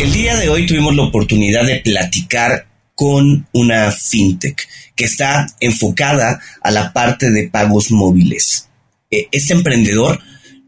El día de hoy tuvimos la oportunidad de platicar con una fintech que está enfocada a la parte de pagos móviles. Eh, este emprendedor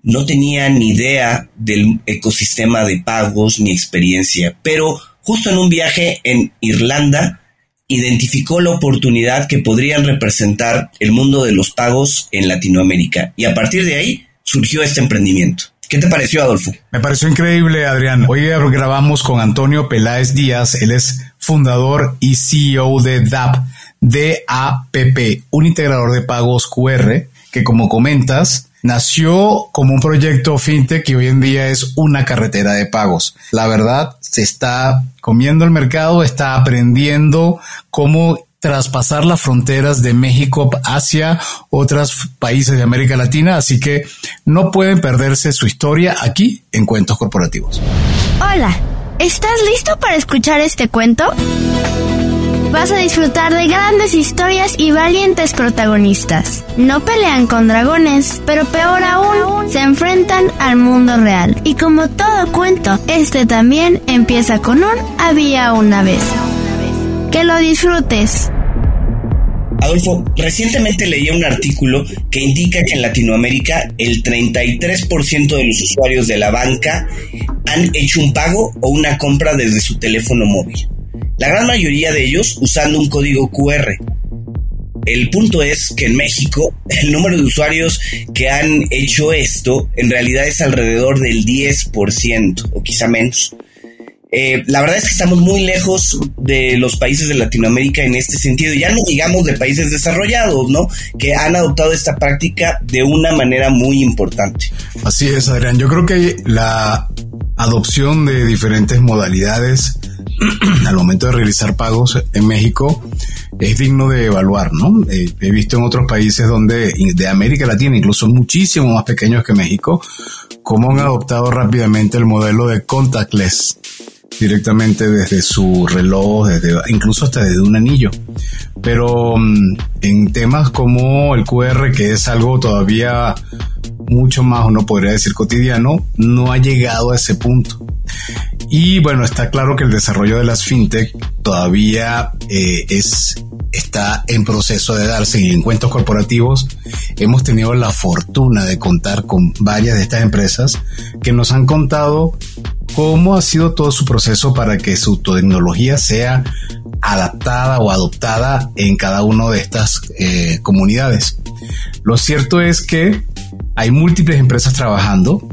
no tenía ni idea del ecosistema de pagos ni experiencia, pero justo en un viaje en Irlanda identificó la oportunidad que podrían representar el mundo de los pagos en Latinoamérica y a partir de ahí surgió este emprendimiento. ¿Qué te pareció, Adolfo? Me pareció increíble, Adrián. Hoy grabamos con Antonio Peláez Díaz. Él es fundador y CEO de DAP, DAPP, un integrador de pagos QR, que como comentas, nació como un proyecto fintech y hoy en día es una carretera de pagos. La verdad, se está comiendo el mercado, está aprendiendo cómo traspasar las fronteras de México hacia otros países de América Latina, así que no pueden perderse su historia aquí en Cuentos Corporativos. Hola, ¿estás listo para escuchar este cuento? Vas a disfrutar de grandes historias y valientes protagonistas. No pelean con dragones, pero peor aún, se enfrentan al mundo real. Y como todo cuento, este también empieza con un había una vez. Que lo disfrutes. Adolfo, recientemente leí un artículo que indica que en Latinoamérica el 33% de los usuarios de la banca han hecho un pago o una compra desde su teléfono móvil. La gran mayoría de ellos usando un código QR. El punto es que en México el número de usuarios que han hecho esto en realidad es alrededor del 10% o quizá menos. Eh, la verdad es que estamos muy lejos de los países de Latinoamérica en este sentido. Ya no digamos de países desarrollados, ¿no? Que han adoptado esta práctica de una manera muy importante. Así es, Adrián. Yo creo que la adopción de diferentes modalidades al momento de realizar pagos en México es digno de evaluar, ¿no? Eh, he visto en otros países donde de América Latina, incluso muchísimo más pequeños que México, cómo han adoptado rápidamente el modelo de contactless directamente desde su reloj, desde, incluso hasta desde un anillo. Pero mm, en temas como el QR, que es algo todavía mucho más, uno podría decir cotidiano, no ha llegado a ese punto. Y bueno, está claro que el desarrollo de las fintech todavía eh, es está en proceso de darse en encuentros corporativos. Hemos tenido la fortuna de contar con varias de estas empresas que nos han contado cómo ha sido todo su proceso para que su tecnología sea adaptada o adoptada en cada una de estas eh, comunidades. Lo cierto es que hay múltiples empresas trabajando,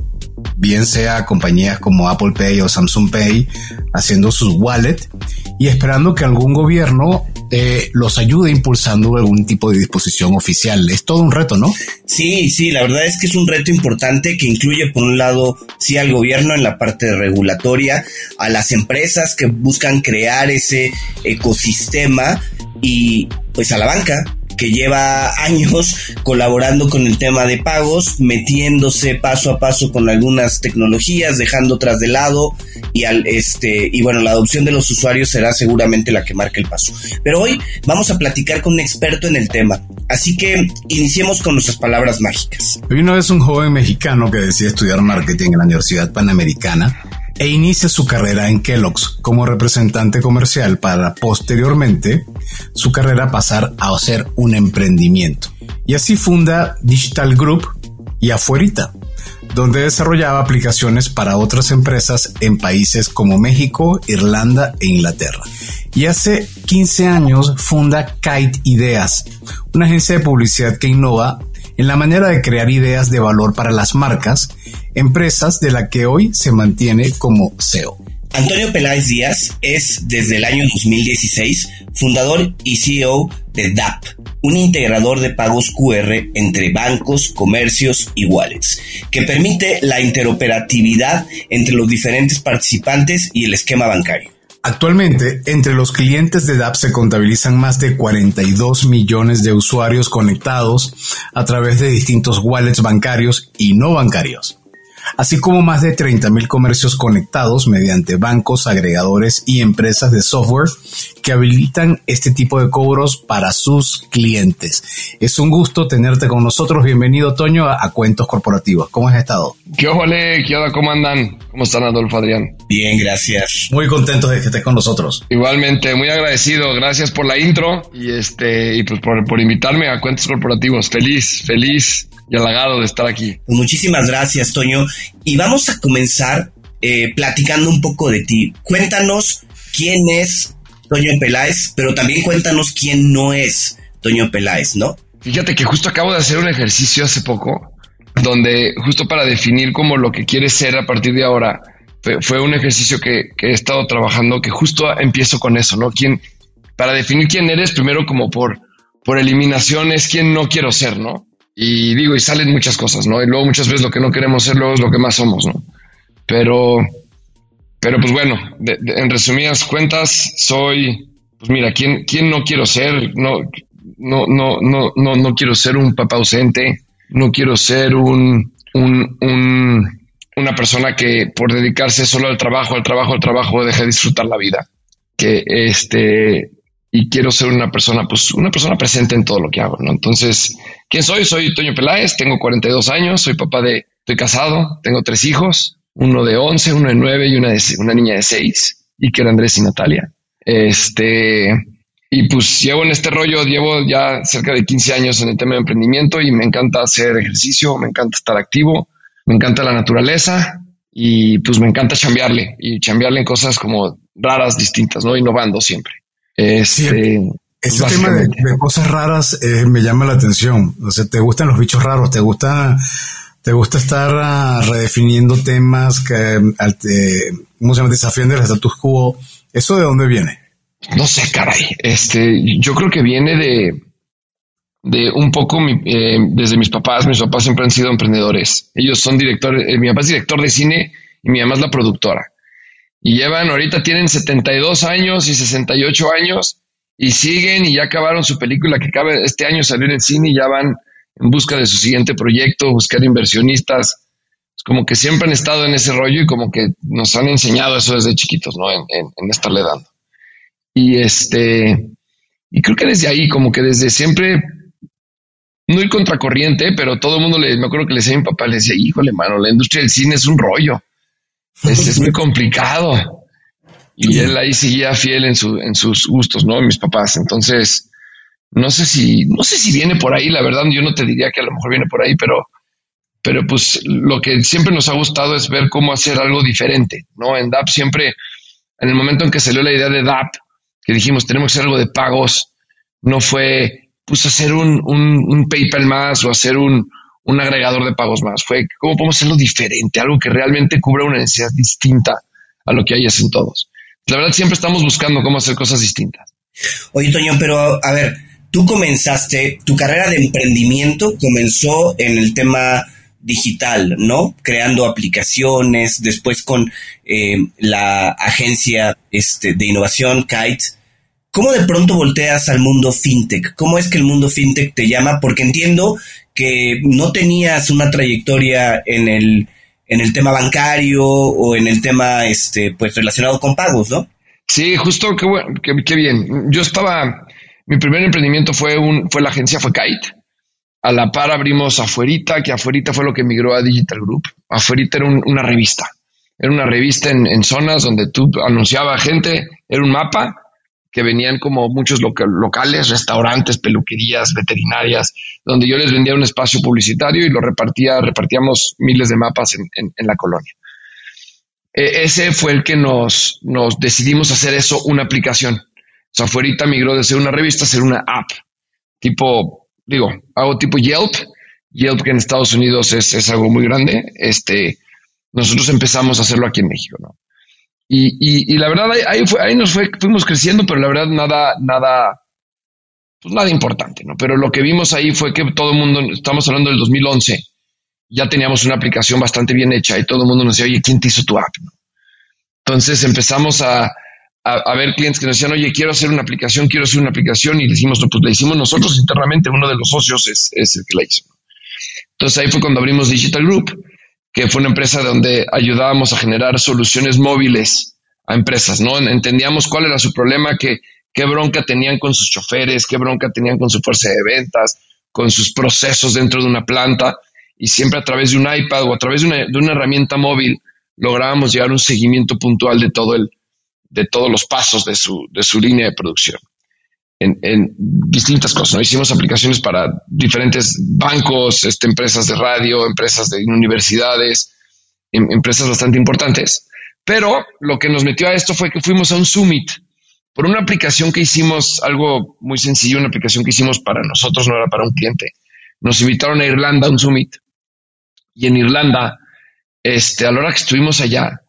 bien sea compañías como Apple Pay o Samsung Pay haciendo sus wallets y esperando que algún gobierno eh, los ayude impulsando algún tipo de disposición oficial. Es todo un reto, ¿no? Sí, sí, la verdad es que es un reto importante que incluye, por un lado, sí al gobierno en la parte regulatoria, a las empresas que buscan crear ese ecosistema y pues a la banca que lleva años colaborando con el tema de pagos, metiéndose paso a paso con algunas tecnologías, dejando otras de lado y al este y bueno, la adopción de los usuarios será seguramente la que marque el paso. Pero hoy vamos a platicar con un experto en el tema. Así que iniciemos con nuestras palabras mágicas. Una vez un joven mexicano que decide estudiar marketing en la Universidad Panamericana e inicia su carrera en Kellogg's como representante comercial para posteriormente su carrera pasar a ser un emprendimiento. Y así funda Digital Group y Afuerita, donde desarrollaba aplicaciones para otras empresas en países como México, Irlanda e Inglaterra. Y hace 15 años funda Kite Ideas, una agencia de publicidad que innova en la manera de crear ideas de valor para las marcas, empresas de la que hoy se mantiene como CEO. Antonio Peláez Díaz es desde el año 2016 fundador y CEO de DAP, un integrador de pagos QR entre bancos, comercios y wallets, que permite la interoperatividad entre los diferentes participantes y el esquema bancario. Actualmente, entre los clientes de DAP se contabilizan más de 42 millones de usuarios conectados a través de distintos wallets bancarios y no bancarios. Así como más de 30.000 comercios conectados mediante bancos, agregadores y empresas de software que habilitan este tipo de cobros para sus clientes. Es un gusto tenerte con nosotros. Bienvenido, Toño, a, Cuentos Corporativos. ¿Cómo has estado? ¿Qué ole? ¿Qué onda? ¿Cómo andan? ¿Cómo están, Adolfo Adrián? Bien, gracias. Muy contento de que estés con nosotros. Igualmente, muy agradecido. Gracias por la intro y este y pues por, por invitarme a Cuentos Corporativos. Feliz, feliz y halagado de estar aquí. Muchísimas gracias, Toño. Y vamos a comenzar eh, platicando un poco de ti. Cuéntanos quién es Toño Peláez, pero también cuéntanos quién no es Toño Peláez, ¿no? Fíjate que justo acabo de hacer un ejercicio hace poco, donde justo para definir como lo que quieres ser a partir de ahora, fue, un ejercicio que, he estado trabajando, que justo empiezo con eso, ¿no? ¿Quién, para definir quién eres, primero como por, por eliminación es quién no quiero ser, ¿no? Y digo, y salen muchas cosas, ¿no? Y luego muchas veces lo que no queremos ser, luego es lo que más somos, ¿no? Pero, pero pues bueno, en resumidas cuentas, soy, pues mira, ¿quién, quién no quiero ser? No, no, no, no, no, no quiero ser un papá ausente, no quiero ser un, un, un, una persona que por dedicarse solo al trabajo, al trabajo, al trabajo, deja de disfrutar la vida. Que este, y quiero ser una persona, pues una persona presente en todo lo que hago, ¿no? Entonces, ¿quién soy? Soy Toño Peláez, tengo 42 años, soy papá de, estoy casado, tengo tres hijos, uno de 11, uno de 9 y una, de, una niña de 6, y que era Andrés y Natalia. Este, y pues llevo en este rollo, llevo ya cerca de 15 años en el tema de emprendimiento y me encanta hacer ejercicio, me encanta estar activo, me encanta la naturaleza y pues me encanta chambearle y chambearle en cosas como raras, distintas, ¿no? Innovando siempre. Este, ese tema de, cosas raras eh, me llama la atención. O sea, te gustan los bichos raros, te gusta, te gusta estar ah, redefiniendo temas que, eh, ¿cómo se llama? Desafiando el status quo. ¿Eso de dónde viene? No sé, caray. Este, yo creo que viene de, de un poco eh, desde mis papás. Mis papás siempre han sido emprendedores. Ellos son directores. mi papá es director de cine y mi mamá es la productora y llevan, ahorita tienen 72 años y 68 años y siguen y ya acabaron su película que acaba este año salió en cine y ya van en busca de su siguiente proyecto, buscar inversionistas. Es como que siempre han estado en ese rollo y como que nos han enseñado eso desde chiquitos, ¿no? En, en, estarle dando. Y este, y creo que desde ahí, como que desde siempre, no ir contracorriente, pero todo el mundo le, me acuerdo que le decía a mi papá, le decía, híjole, mano, la industria del cine es un rollo es, muy complicado. Y él ahí seguía fiel en, su, en sus gustos, ¿no? Mis papás. Entonces, no sé si, no sé si viene por ahí, la verdad, yo no te diría que a lo mejor viene por ahí, pero, pero pues lo que siempre nos ha gustado es ver cómo hacer algo diferente, ¿no? En DAP siempre, en el momento en que salió la idea de DAP, que dijimos tenemos que hacer algo de pagos, no fue pues hacer un, un, un PayPal más o hacer un, un agregador de pagos más. Fue cómo podemos hacerlo diferente, algo que realmente cubra una necesidad distinta a lo que hay en todos. La verdad, siempre estamos buscando cómo hacer cosas distintas. Oye, Toño, pero a ver, tú comenzaste, tu carrera de emprendimiento comenzó en el tema digital, ¿no? Creando aplicaciones, después con eh, la agencia este, de innovación Kite. ¿Cómo de pronto volteas al mundo fintech? ¿Cómo es que el mundo fintech te llama? Porque entiendo que no tenías una trayectoria en el, en el tema bancario o en el tema este, pues relacionado con pagos, ¿no? Sí, justo, qué, bueno, qué, bien. Yo estaba, mi primer emprendimiento fue, un, fue la agencia, fue Kite. A la par abrimos Afuerita, que Afuerita fue lo que migró a Digital Group. Afuerita era una revista. Era una revista en, en zonas donde tú anunciaba gente, era un mapa que venían como muchos locales, restaurantes, peluquerías, veterinarias, donde yo les vendía un espacio publicitario y lo repartía, repartíamos miles de mapas en, la colonia. E, ese fue el que nos, nos decidimos hacer eso, una aplicación. O sea, afuera migró de ser una revista a ser una app, tipo, digo, hago tipo Yelp. Yelp que en Estados Unidos es, es algo muy grande. Este, nosotros empezamos a hacerlo aquí en México, ¿no? Y, y, la verdad, ahí, fue, ahí nos fue, fuimos creciendo, pero la verdad, nada, nada, pues nada importante, ¿no? Pero lo que vimos ahí fue que todo el mundo, estamos hablando del 2011, ya teníamos una aplicación bastante bien hecha y todo el mundo nos decía, oye, ¿quién te hizo tu app? Entonces empezamos a, a, ver clientes que nos decían, oye, quiero hacer una aplicación, quiero hacer una aplicación, y le hicimos, pues la hicimos nosotros internamente, uno de los socios es, es el que la hizo. Entonces ahí fue cuando abrimos Digital Group que fue una empresa donde ayudábamos a generar soluciones móviles a empresas, ¿no? Entendíamos cuál era su problema, qué, qué bronca tenían con sus choferes, qué bronca tenían con su fuerza de ventas, con sus procesos dentro de una planta, y siempre a través de un iPad o a través de una, de una herramienta móvil lográbamos llevar un seguimiento puntual de todo el, de todos los pasos de su, de su línea de producción. En, distintas cosas. ¿no? Hicimos aplicaciones para diferentes bancos, este, empresas de radio, empresas de universidades, em, empresas bastante importantes. Pero lo que nos metió a esto fue que fuimos a un summit por una aplicación que hicimos, algo muy sencillo, una aplicación que hicimos para nosotros, no era para un cliente. Nos invitaron a Irlanda a un summit y en Irlanda, este, a la hora que estuvimos allá,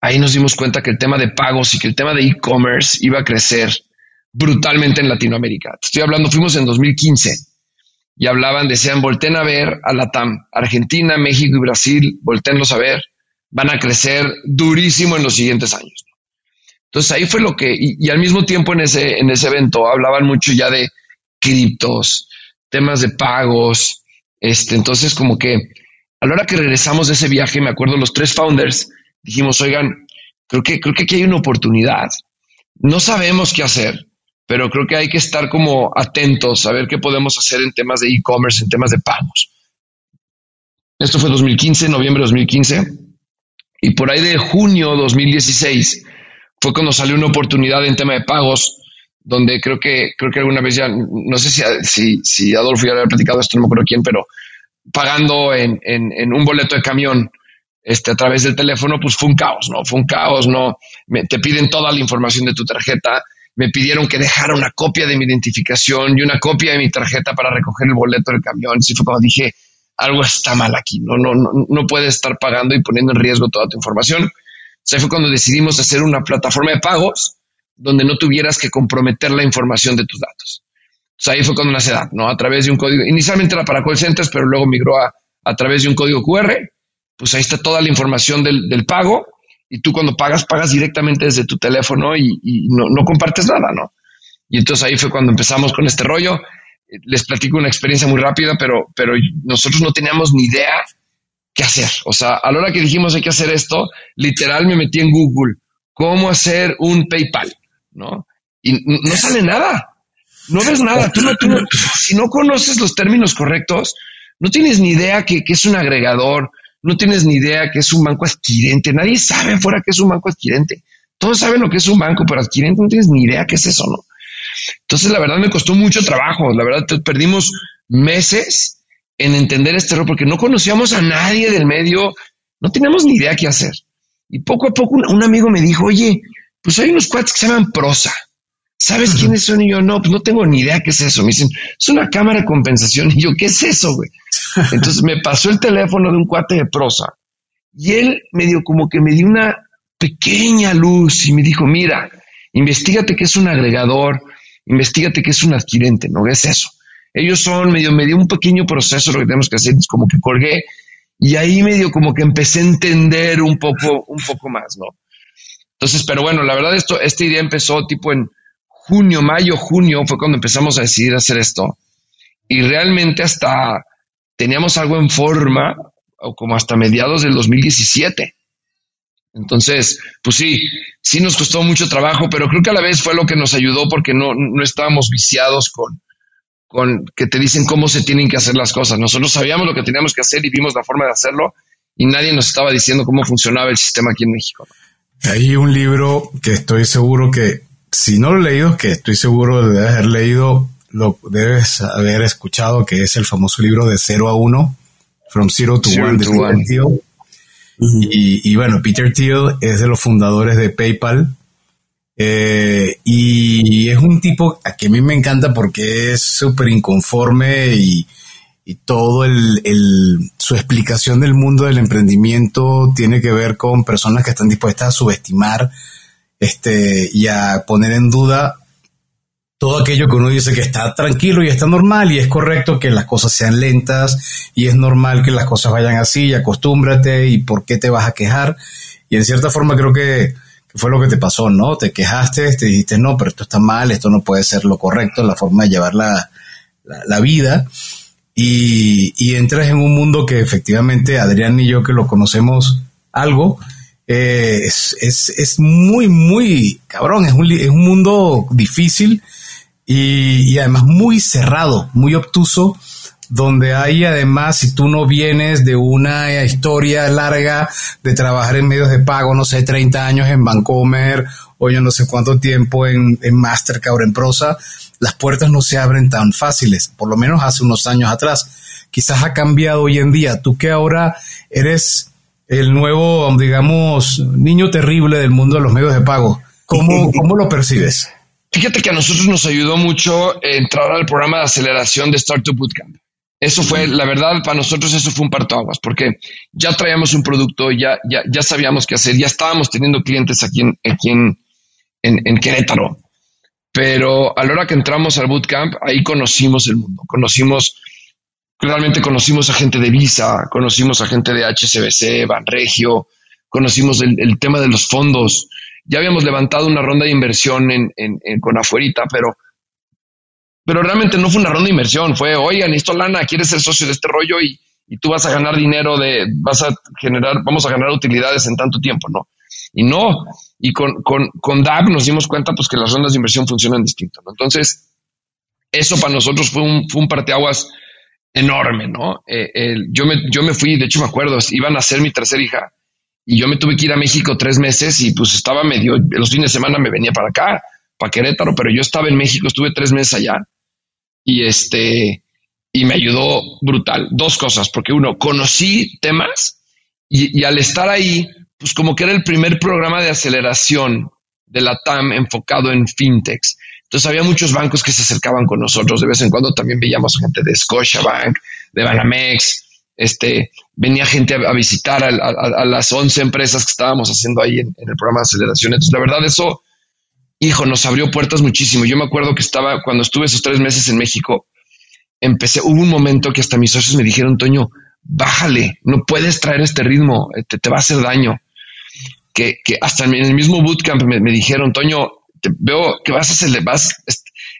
ahí nos dimos cuenta que el tema de pagos y que el tema de e-commerce iba a crecer brutalmente en Latinoamérica. Te estoy hablando, fuimos en 2015 y hablaban, decían, volten a ver a la TAM, Argentina, México y Brasil, voltenlos a ver, van a crecer durísimo en los siguientes años. Entonces ahí fue lo que, y, al mismo tiempo en ese, en ese evento hablaban mucho ya de criptos, temas de pagos, este, entonces como que a la hora que regresamos de ese viaje, me acuerdo los tres founders, dijimos, oigan, creo que, creo que aquí hay una oportunidad. No sabemos qué hacer, pero creo que hay que estar como atentos a ver qué podemos hacer en temas de e-commerce, en temas de pagos. Esto fue 2015, noviembre de 2015, y por ahí de junio 2016 fue cuando salió una oportunidad en tema de pagos, donde creo que, creo que alguna vez ya, no sé si, si, Adolfo ya había platicado esto, no me acuerdo quién, pero pagando en, en, un boleto de camión este, a través del teléfono, pues fue un caos, ¿no? Fue un caos, ¿no? te piden toda la información de tu tarjeta, me pidieron que dejara una copia de mi identificación y una copia de mi tarjeta para recoger el boleto del camión. Así fue cuando dije, algo está mal aquí, no, no, no, no puedes estar pagando y poniendo en riesgo toda tu información. O fue cuando decidimos hacer una plataforma de pagos donde no tuvieras que comprometer la información de tus datos. O ahí fue cuando nace DAP, ¿no? A través de un código. Inicialmente era para call centers, pero luego migró a, a través de un código QR. Pues ahí está toda la información del, del pago. Y tú cuando pagas, pagas directamente desde tu teléfono y, no, no, compartes nada, ¿no? Y entonces ahí fue cuando empezamos con este rollo. Les platico una experiencia muy rápida, pero, pero nosotros no teníamos ni idea qué hacer. O sea, a la hora que dijimos hay que hacer esto, literal me metí en Google, cómo hacer un PayPal, ¿no? Y no sale nada no ves nada. Tú no, tú si no conoces los términos correctos, no tienes ni idea que, es un agregador, no tienes ni idea que es un banco adquirente. Nadie sabe fuera que es un banco adquirente. Todos saben lo que es un banco, pero adquirente no tienes ni idea qué es eso, ¿no? Entonces, la verdad me costó mucho trabajo. La verdad, perdimos meses en entender este error porque no conocíamos a nadie del medio, no teníamos ni idea qué hacer. Y poco a poco un, un amigo me dijo, oye, pues hay unos cuates que se llaman prosa. ¿Sabes quiénes son? Y yo, no, pues no tengo ni idea qué es eso. Me dicen, es una cámara de compensación. Y yo, ¿qué es eso, güey? Entonces me pasó el teléfono de un cuate de prosa. Y él me dio como que me dio una pequeña luz y me dijo, mira, investigate qué es un agregador, investigate qué es un adquirente, ¿no? ¿Qué es eso? Ellos son medio, me dio un pequeño proceso, lo que tenemos que hacer es como que colgué y ahí medio como que empecé a entender un poco, un poco más, ¿no? Entonces, pero bueno, la verdad esto, esta idea empezó tipo en junio, mayo, junio fue cuando empezamos a decidir hacer esto. Y realmente hasta teníamos algo en forma, o como hasta mediados del 2017. Entonces, pues sí, sí nos costó mucho trabajo, pero creo que a la vez fue lo que nos ayudó porque no, no estábamos viciados con, con que te dicen cómo se tienen que hacer las cosas. Nosotros sabíamos lo que teníamos que hacer y vimos la forma de hacerlo y nadie nos estaba diciendo cómo funcionaba el sistema aquí en México. Hay un libro que estoy seguro que si no lo he leído, que estoy seguro de haber leído, lo debes haber escuchado, que es el famoso libro de 0 a 1, From Zero to One, de Peter Thiel. y, bueno, Peter Thiel es de los fundadores de PayPal. Eh, y es un tipo a que a mí me encanta porque es súper inconforme y, y todo el, el, su explicación del mundo del emprendimiento tiene que ver con personas que están dispuestas a subestimar este, y a poner en duda todo aquello que uno dice que está tranquilo y está normal y es correcto que las cosas sean lentas y es normal que las cosas vayan así y acostúmbrate y por qué te vas a quejar. Y en cierta forma creo que, fue lo que te pasó, ¿no? Te quejaste, te dijiste, no, pero esto está mal, esto no puede ser lo correcto, la forma de llevar la, la vida. y, entras en un mundo que efectivamente Adrián y yo que lo conocemos algo, eh, es, es, muy, muy cabrón, es un, es un mundo difícil y, y, además muy cerrado, muy obtuso, donde hay además, si tú no vienes de una historia larga de trabajar en medios de pago, no sé, 30 años en Vancomer o yo no sé cuánto tiempo en, en Mastercard o en Prosa, las puertas no se abren tan fáciles, por lo menos hace unos años atrás. Quizás ha cambiado hoy en día. Tú que ahora eres el nuevo, digamos, niño terrible del mundo de los medios de pago, ¿cómo, cómo lo percibes? Fíjate que a nosotros nos ayudó mucho entrar al programa de aceleración de Startup Bootcamp. Eso fue, la verdad, para nosotros eso fue un partoaguas, porque ya traíamos un producto, ya, ya, ya sabíamos qué hacer, ya estábamos teniendo clientes aquí en, aquí en, en Querétaro. Pero a la hora que entramos al bootcamp, ahí conocimos el mundo, conocimos, realmente conocimos a gente de Visa, conocimos a gente de HSBC, Banregio, conocimos el, tema de los fondos. Ya habíamos levantado una ronda de inversión en, con afuerita, pero, pero realmente no fue una ronda de inversión, fue, oigan, esto lana, quieres ser socio de este rollo y, y tú vas a ganar dinero de, vas a generar, vamos a ganar utilidades en tanto tiempo, ¿no? Y no, y con, con, con nos dimos cuenta pues que las rondas de inversión funcionan distinto. ¿no? Entonces, eso para nosotros fue un, fue un parteaguas enorme, ¿no? Eh, yo, me, yo me fui, de hecho me acuerdo, iban a ser mi tercera hija y yo me tuve que ir a México tres meses y pues estaba medio, los fines de semana me venía para acá, para Querétaro, pero yo estaba en México, estuve tres meses allá y este, y me ayudó brutal. Dos cosas, porque uno, conocí temas y, al estar ahí, pues como que era el primer programa de aceleración de la TAM enfocado en fintechs. Entonces había muchos bancos que se acercaban con nosotros. De vez en cuando también veíamos gente de Scotiabank, de Banamex. Este, venía gente a, visitar a, las 11 empresas que estábamos haciendo ahí en, el programa de aceleración. Entonces, la verdad, eso, hijo, nos abrió puertas muchísimo. Yo me acuerdo que estaba, cuando estuve esos tres meses en México, empecé, hubo un momento que hasta mis socios me dijeron, Toño, bájale, no puedes traer este ritmo, te, te va a hacer daño que, hasta en el mismo bootcamp me, dijeron, Toño, te veo que vas a acelerar, vas,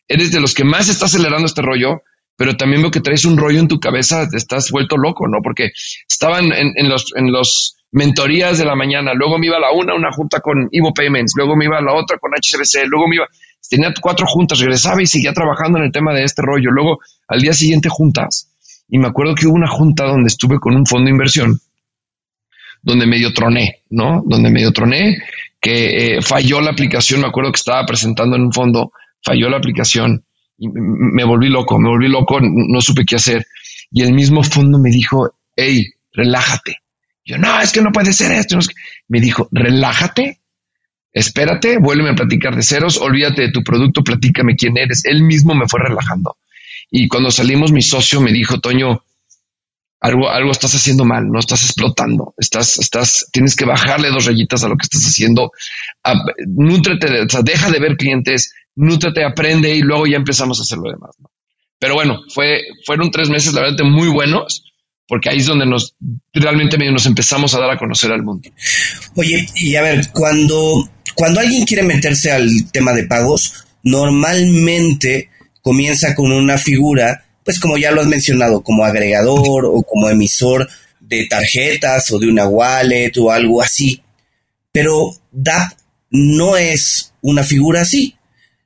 eres de los que más está acelerando este rollo, pero también veo que traes un rollo en tu cabeza, te estás vuelto loco, ¿no? Porque estaban en, los, en los mentorías de la mañana, luego me iba a la una, una junta con Ivo Payments, luego me iba a la otra con HCBC, luego me iba, tenía cuatro juntas, regresaba y seguía trabajando en el tema de este rollo, luego al día siguiente juntas. Y me acuerdo que hubo una junta donde estuve con un fondo de inversión donde medio troné, ¿no? Donde medio troné, que eh, falló la aplicación, me acuerdo que estaba presentando en un fondo, falló la aplicación y me volví loco, me volví loco, no supe qué hacer. Y el mismo fondo me dijo, hey, relájate. Yo, no, es que no puede ser esto. Me dijo, relájate, espérate, vuélveme a platicar de ceros, olvídate de tu producto, platícame quién eres. Él mismo me fue relajando. Y cuando salimos, mi socio me dijo, Toño, algo, algo estás haciendo mal, no estás explotando, estás, estás, tienes que bajarle dos rayitas a lo que estás haciendo, nútrete, o sea, deja de ver clientes, nútrete, aprende y luego ya empezamos a hacer lo demás. Pero bueno, fue, fueron tres meses, la verdad, muy buenos, porque ahí es donde nos realmente nos empezamos a dar a conocer al mundo. Oye, y a ver, cuando, cuando alguien quiere meterse al tema de pagos, normalmente comienza con una figura pues como ya lo has mencionado, como agregador o como emisor de tarjetas o de una wallet o algo así. Pero DAP no es una figura así.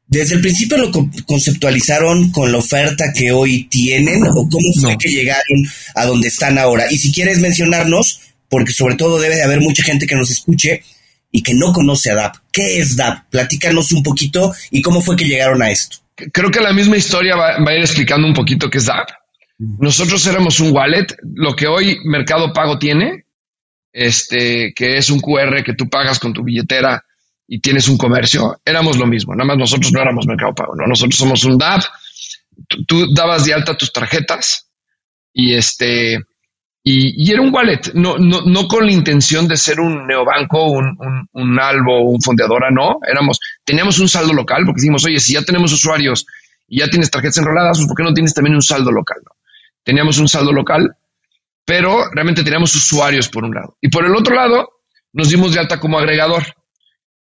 Desde el principio lo conceptualizaron con la oferta que hoy tienen o cómo fue que llegaron a donde están ahora. Y si quieres mencionarnos, porque sobre todo debe de haber mucha gente que nos escuche y que no conoce a DAP. ¿Qué es DAP? Platícanos un poquito y cómo fue que llegaron a esto creo que la misma historia va, a ir explicando un poquito qué es DAP. Nosotros éramos un wallet, lo que hoy Mercado Pago tiene, este, que es un QR que tú pagas con tu billetera y tienes un comercio, éramos lo mismo, nada más nosotros no éramos Mercado Pago, ¿no? nosotros somos un DAP, tú dabas de alta tus tarjetas y este, y, era un wallet, no, no, no con la intención de ser un neobanco, un, un, un albo, un fondeadora, no. Éramos, teníamos un saldo local porque dijimos, oye, si ya tenemos usuarios y ya tienes tarjetas enroladas, pues ¿por qué no tienes también un saldo local? Teníamos un saldo local, pero realmente teníamos usuarios por un lado. Y por el otro lado, nos dimos de alta como agregador.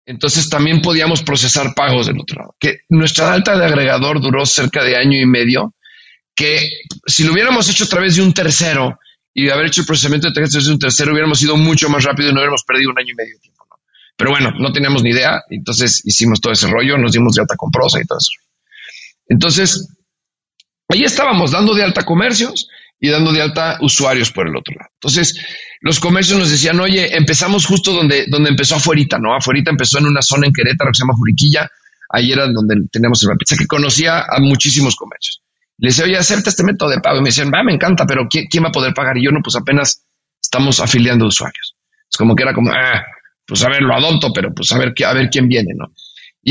Entonces también podíamos procesar pagos del otro lado. Que nuestra alta de agregador duró cerca de año y medio que si lo hubiéramos hecho a través de un tercero y haber hecho el procesamiento de de un tercero, hubiéramos ido mucho más rápido y no hubiéramos perdido un año y medio de tiempo. Pero bueno, no teníamos ni idea, entonces hicimos todo ese rollo, nos dimos de alta con prosa y todo eso. Entonces, ahí estábamos dando de alta comercios y dando de alta usuarios por el otro lado. Entonces, los comercios nos decían, oye, empezamos justo donde, donde empezó Afuerita, ¿no? Afuerita empezó en una zona en Querétaro que se llama Juriquilla, ahí era donde tenemos el pizza, que conocía a muchísimos comercios. Le decía, oye, acepta este método de pago. Y me decían, va, me encanta, pero ¿quién, va a poder pagar? Y yo no, pues apenas estamos afiliando usuarios. Es como que era como, ah, pues a ver, lo adopto, pero pues a ver, a ver quién viene, ¿no?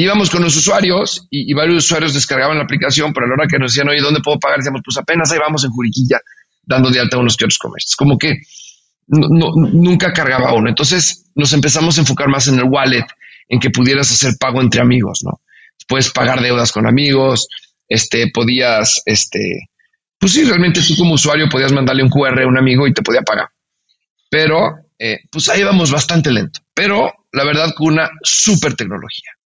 íbamos con los usuarios y, varios usuarios descargaban la aplicación, pero a la hora que nos decían, oye, ¿dónde puedo pagar? Decíamos, pues apenas ahí vamos en Juriquilla dando de alta unos que otros comercios. Como que nunca cargaba uno. Entonces nos empezamos a enfocar más en el wallet, en que pudieras hacer pago entre amigos, ¿no? Puedes pagar deudas con amigos, este, podías, este, pues sí, realmente tú como usuario podías mandarle un QR a un amigo y te podía pagar. Pero, eh, pues ahí vamos bastante lento. Pero la verdad con una super tecnología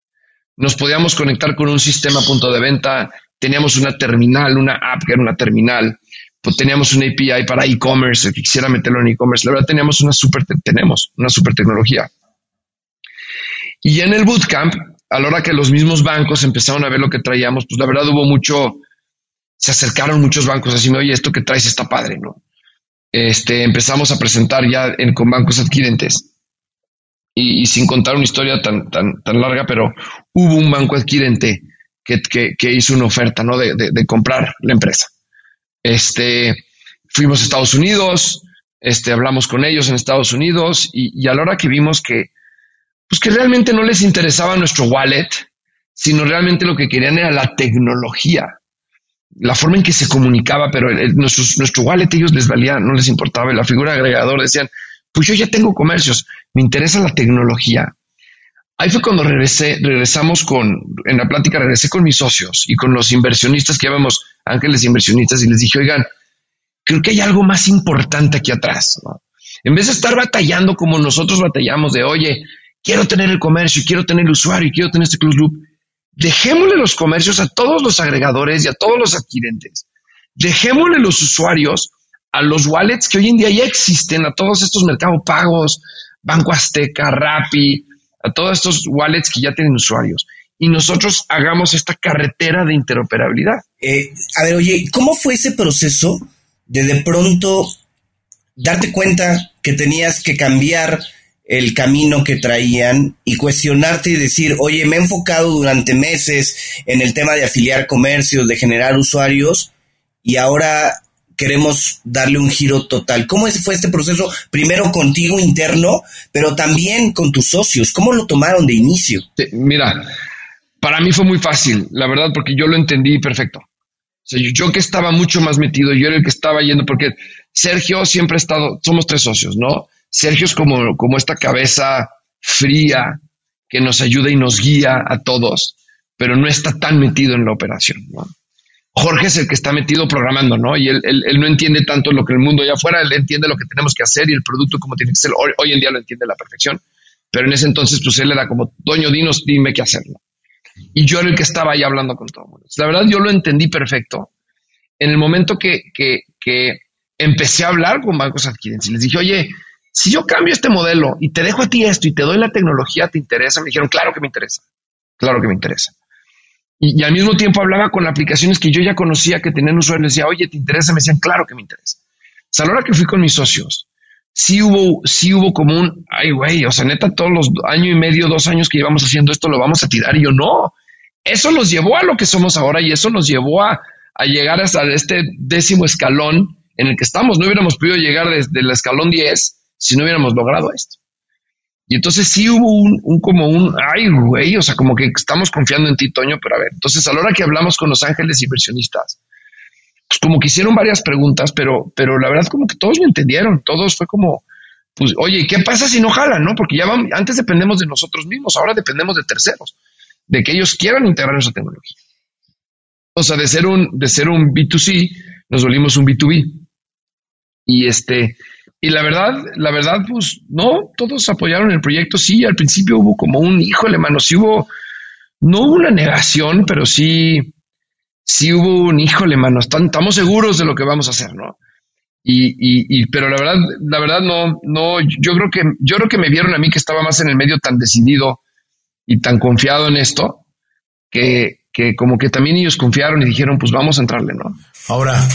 nos podíamos conectar con un sistema punto de venta, teníamos una terminal, una app que era una terminal, pues teníamos una API para e-commerce, que quisiera meterlo en e-commerce, la verdad teníamos una super, tenemos una super tecnología. Y en el bootcamp, a la hora que los mismos bancos empezaron a ver lo que traíamos, pues la verdad hubo mucho, se acercaron muchos bancos así, oye, esto que traes está padre, ¿no? Este, empezamos a presentar ya con bancos adquirentes y, sin contar una historia tan, tan, tan larga, pero hubo un banco adquirente que, que, hizo una oferta ¿no? De, de, comprar la empresa. Este, fuimos a Estados Unidos, este, hablamos con ellos en Estados Unidos y, a la hora que vimos que, pues que realmente no les interesaba nuestro wallet, sino realmente lo que querían era la tecnología, la forma en que se comunicaba, pero nuestro wallet ellos les valía, no les importaba, la figura agregador decían, pues yo ya tengo comercios, me interesa la tecnología. Ahí fue cuando regresé, regresamos con, en la plática regresé con mis socios y con los inversionistas que llamamos ángeles inversionistas y les dije, oigan, creo que hay algo más importante aquí atrás. En vez de estar batallando como nosotros batallamos de, oye, quiero tener el comercio, quiero tener el usuario, quiero tener este closed loop, dejémosle los comercios a todos los agregadores y a todos los adquirentes. Dejémosle los usuarios a los wallets que hoy en día ya existen, a todos estos mercados pagos, Banco Azteca, Rappi, a todos estos wallets que ya tienen usuarios. Y nosotros hagamos esta carretera de interoperabilidad. Eh, a ver, oye, ¿cómo fue ese proceso de de pronto darte cuenta que tenías que cambiar el camino que traían y cuestionarte y decir, oye, me he enfocado durante meses en el tema de afiliar comercios, de generar usuarios, y ahora queremos darle un giro total. ¿Cómo fue este proceso? Primero contigo interno, pero también con tus socios. ¿Cómo lo tomaron de inicio? mira, para mí fue muy fácil, la verdad, porque yo lo entendí perfecto. yo, que estaba mucho más metido, yo era el que estaba yendo, porque Sergio siempre ha estado, somos tres socios, ¿no? Sergio es como, como esta cabeza fría que nos ayuda y nos guía a todos, pero no está tan metido en la operación. Jorge es el que está metido programando, ¿no? Y él, no entiende tanto lo que el mundo allá afuera, él entiende lo que tenemos que hacer y el producto como tiene que ser. Hoy, en día lo entiende a la perfección, pero en ese entonces, pues él le da como, Doño, dinos, dime qué hacer, Y yo era el que estaba ahí hablando con todo el mundo. La verdad, yo lo entendí perfecto. En el momento que, que, que empecé a hablar con bancos adquirentes les dije, oye, si yo cambio este modelo y te dejo a ti esto y te doy la tecnología, ¿te interesa? Me dijeron, claro que me interesa. Claro que me interesa. Y, al mismo tiempo hablaba con aplicaciones que yo ya conocía que tenían usuarios. Les decía, oye, ¿te interesa? Me decían, claro que me interesa. O sea, a la hora que fui con mis socios, sí hubo, sí hubo como un, ay, güey, o sea, neta, todos los año y medio, dos años que llevamos haciendo esto, lo vamos a tirar. Y yo, no, eso nos llevó a lo que somos ahora y eso nos llevó a, a llegar hasta este décimo escalón en el que estamos. No hubiéramos podido llegar desde el escalón 10 si no hubiéramos logrado esto. Y entonces sí hubo un, como un, ay, güey, o sea, como que estamos confiando en ti, Toño, pero a ver, entonces a la hora que hablamos con los ángeles inversionistas, pues como que hicieron varias preguntas, pero, pero la verdad como que todos me entendieron, todos fue como, pues, oye, ¿qué pasa si no jalan, no? Porque ya vamos, antes dependemos de nosotros mismos, ahora dependemos de terceros, de que ellos quieran integrar esa tecnología. O sea, de ser un, de ser un B2C, nos volvimos un B2B. Y este, y la verdad, la verdad, pues no, todos apoyaron el proyecto. Sí, al principio hubo como un, híjole, mano, sí hubo, no hubo una negación, pero sí, sí hubo un híjole, mano, estamos seguros de lo que vamos a hacer, ¿no? Y, y, pero la verdad, la verdad no, no, yo creo que, yo creo que me vieron a mí que estaba más en el medio tan decidido y tan confiado en esto, que, que como que también ellos confiaron y dijeron, pues vamos a entrarle, ¿no? Ahora,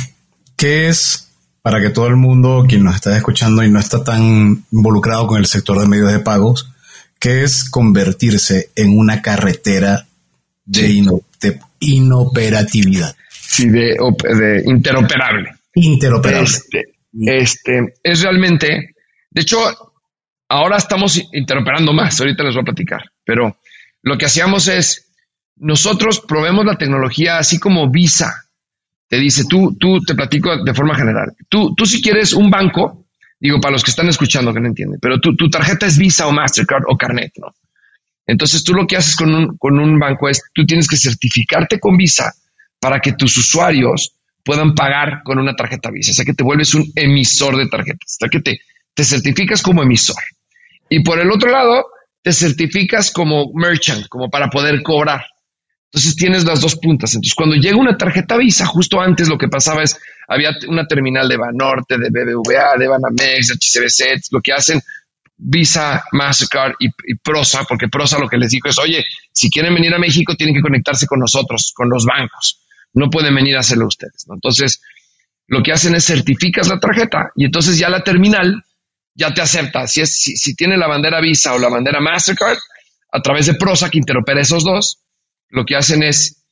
¿qué es para que todo el mundo, quien nos está escuchando y no está tan involucrado con el sector de medios de pagos, qué es convertirse en una carretera de, inoperatividad? Sí, de, de interoperable. Interoperable. Este, este, es realmente, de hecho, ahora estamos interoperando más, ahorita les voy a platicar, pero lo que hacíamos es, nosotros probemos la tecnología así como Visa. Te dice, tú, tú te platico de forma general. Tú, tú si quieres un banco, digo, para los que están escuchando que no entienden, pero tu, tu tarjeta es Visa o Mastercard o Carnet, ¿no? Entonces tú lo que haces con un, con un banco es, tú tienes que certificarte con Visa para que tus usuarios puedan pagar con una tarjeta Visa. O sea que te vuelves un emisor de tarjetas. O sea que te, te certificas como emisor. Y por el otro lado, te certificas como merchant, como para poder cobrar. Entonces tienes las dos puntas. Entonces cuando llega una tarjeta Visa, justo antes lo que pasaba es, había una terminal de Banorte, de BBVA, de Banamex, de HCBC, lo que hacen Visa, Mastercard y, Prosa, porque Prosa lo que les dijo es, oye, si quieren venir a México tienen que conectarse con nosotros, con los bancos no pueden venir a hacerlo ustedes. Entonces, lo que hacen es certificas la tarjeta y entonces ya la terminal ya te acepta. Si, es, si, tiene la bandera Visa o la bandera Mastercard, a través de Prosa, que interopera esos dos, lo que hacen es,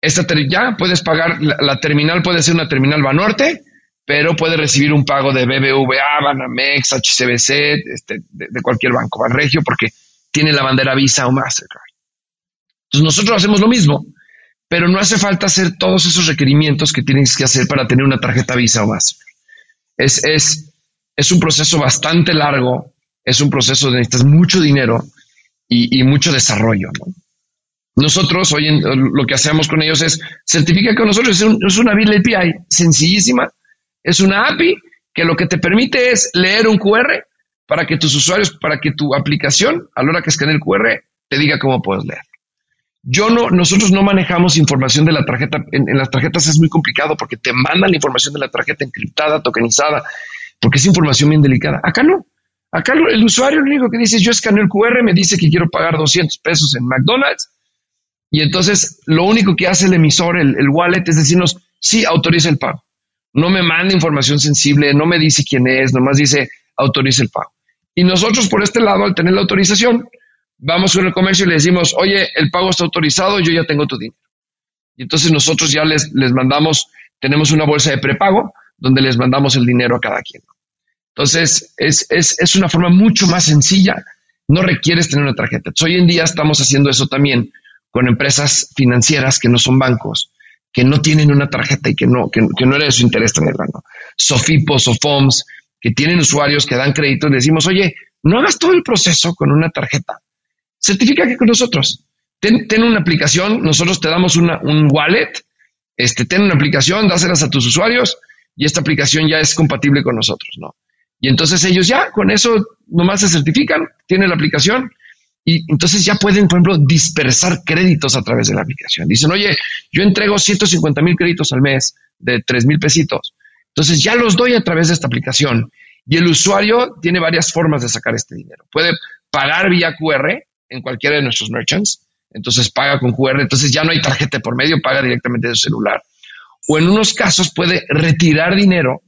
esta ya puedes pagar, la, terminal puede ser una terminal Banorte, pero puede recibir un pago de BBVA, Banamex, HCBC, este, de, cualquier banco, Banregio, porque tiene la bandera Visa o Mastercard. Entonces nosotros hacemos lo mismo, pero no hace falta hacer todos esos requerimientos que tienes que hacer para tener una tarjeta Visa o más. Es, es, es un proceso bastante largo, es un proceso de necesitas mucho dinero y, mucho desarrollo. Nosotros hoy en, lo que hacemos con ellos es certifica que nosotros es, una Bill API sencillísima, es una API que lo que te permite es leer un QR para que tus usuarios, para que tu aplicación, a la hora que escanee el QR, te diga cómo puedes leer. Yo no, nosotros no manejamos información de la tarjeta. En, las tarjetas es muy complicado porque te mandan la información de la tarjeta encriptada, tokenizada, porque es información bien delicada. Acá no. Acá el usuario lo único que dice es yo escaneo el QR, me dice que quiero pagar 200 pesos en McDonald's. Y entonces lo único que hace el emisor, el, el wallet, es decirnos, sí, autoriza el pago. No me manda información sensible, no me dice quién es, nomás dice autoriza el pago. Y nosotros por este lado, al tener la autorización, vamos con el comercio y le decimos, oye, el pago está autorizado, yo ya tengo tu dinero. Y entonces nosotros ya les, les mandamos, tenemos una bolsa de prepago donde les mandamos el dinero a cada quien. Entonces, es, es, es una forma mucho más sencilla. No requieres tener una tarjeta. hoy en día estamos haciendo eso también con empresas financieras que no son bancos, que no tienen una tarjeta y que no, que, no era de su interés tenerla. ¿no? Sofipos o FOMS, que tienen usuarios que dan crédito y decimos, oye, no hagas todo el proceso con una tarjeta certifica que con nosotros. Ten, una aplicación, nosotros te damos una, un wallet, este, ten una aplicación, dáselas a tus usuarios y esta aplicación ya es compatible con nosotros, ¿no? Y entonces ellos ya con eso nomás se certifican, tienen la aplicación y entonces ya pueden, por ejemplo, dispersar créditos a través de la aplicación. Dicen, oye, yo entrego 150 mil créditos al mes de 3 mil pesitos. Entonces ya los doy a través de esta aplicación y el usuario tiene varias formas de sacar este dinero. Puede pagar vía QR, en cualquiera de nuestros merchants. Entonces paga con QR, entonces ya no hay tarjeta por medio, paga directamente de celular. O en unos casos puede retirar dinero.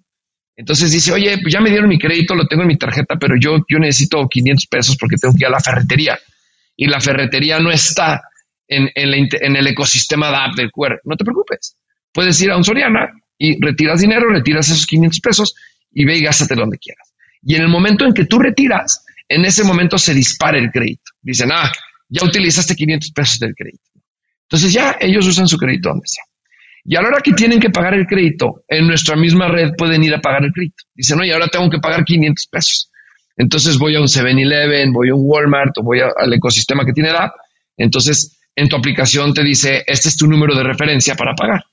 Entonces dice, oye, pues ya me dieron mi crédito, lo tengo en mi tarjeta, pero yo, yo necesito 500 pesos porque tengo que ir a la ferretería. Y la ferretería no está en, en, el ecosistema de app del QR. No te preocupes. Puedes ir a un Soriana y retiras dinero, retiras esos 500 pesos y ve y gástate donde quieras. Y en el momento en que tú retiras, en ese momento se dispara el crédito. Dicen, ah, ya utilizaste 500 pesos del crédito. Entonces ya ellos usan su crédito donde sea. Y a la hora que tienen que pagar el crédito, en nuestra misma red pueden ir a pagar el crédito. Dicen, oye, ahora tengo que pagar 500 pesos. Entonces voy a un 7-Eleven, voy a un Walmart o voy al ecosistema que tiene la app. Entonces en tu aplicación te dice, este es tu número de referencia para pagar.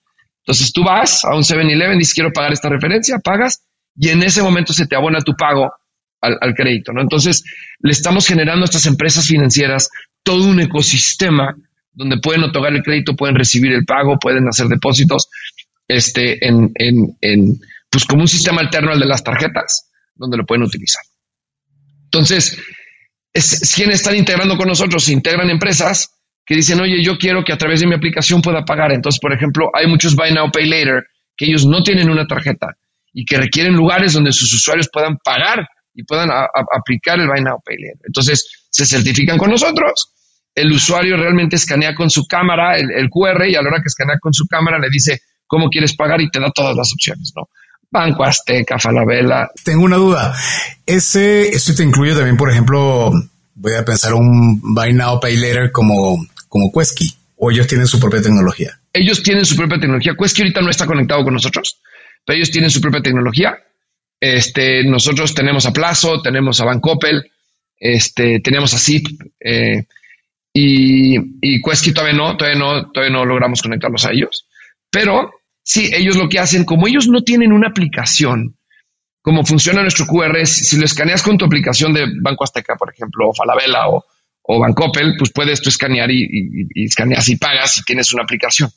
Entonces tú vas a un 7-Eleven, dices, quiero pagar esta referencia, pagas y en ese momento se te abona tu pago al, crédito, ¿no? Entonces, le estamos generando a estas empresas financieras todo un ecosistema donde pueden otorgar el crédito, pueden recibir el pago, pueden hacer depósitos, este, en, en, en, pues como un sistema alterno al de las tarjetas, donde lo pueden utilizar. Entonces, es, quienes están integrando con nosotros, se integran empresas que dicen, oye, yo quiero que a través de mi aplicación pueda pagar. Entonces, por ejemplo, hay muchos Buy Now, Pay Later que ellos no tienen una tarjeta y que requieren lugares donde sus usuarios puedan pagar y puedan aplicar el Buy Now, Pay Later. Entonces, se certifican con nosotros. El usuario realmente escanea con su cámara el, el QR y a la hora que escanea con su cámara le dice cómo quieres pagar y te da todas las opciones, ¿no? Banco Azteca, Falabella. Tengo una duda. Ese, esto te incluye también, por ejemplo, voy a pensar un Buy Now Pay Later como, como Quesky, o ellos tienen su propia tecnología. Ellos tienen su propia tecnología. Quesky ahorita no está conectado con nosotros, pero ellos tienen su propia tecnología. Este, nosotros tenemos a Plazo, tenemos a Bancoppel, este, tenemos a Zip, eh, y, y todavía no, todavía no, todavía no logramos conectarlos a ellos. Pero Sí, ellos lo que hacen, como ellos no tienen una aplicación, como funciona nuestro QR, si lo escaneas con tu aplicación de Banco Azteca, por ejemplo, o Falabella o, o Bancoppel, pues puedes tú escanear y, y, escaneas y pagas si tienes una aplicación.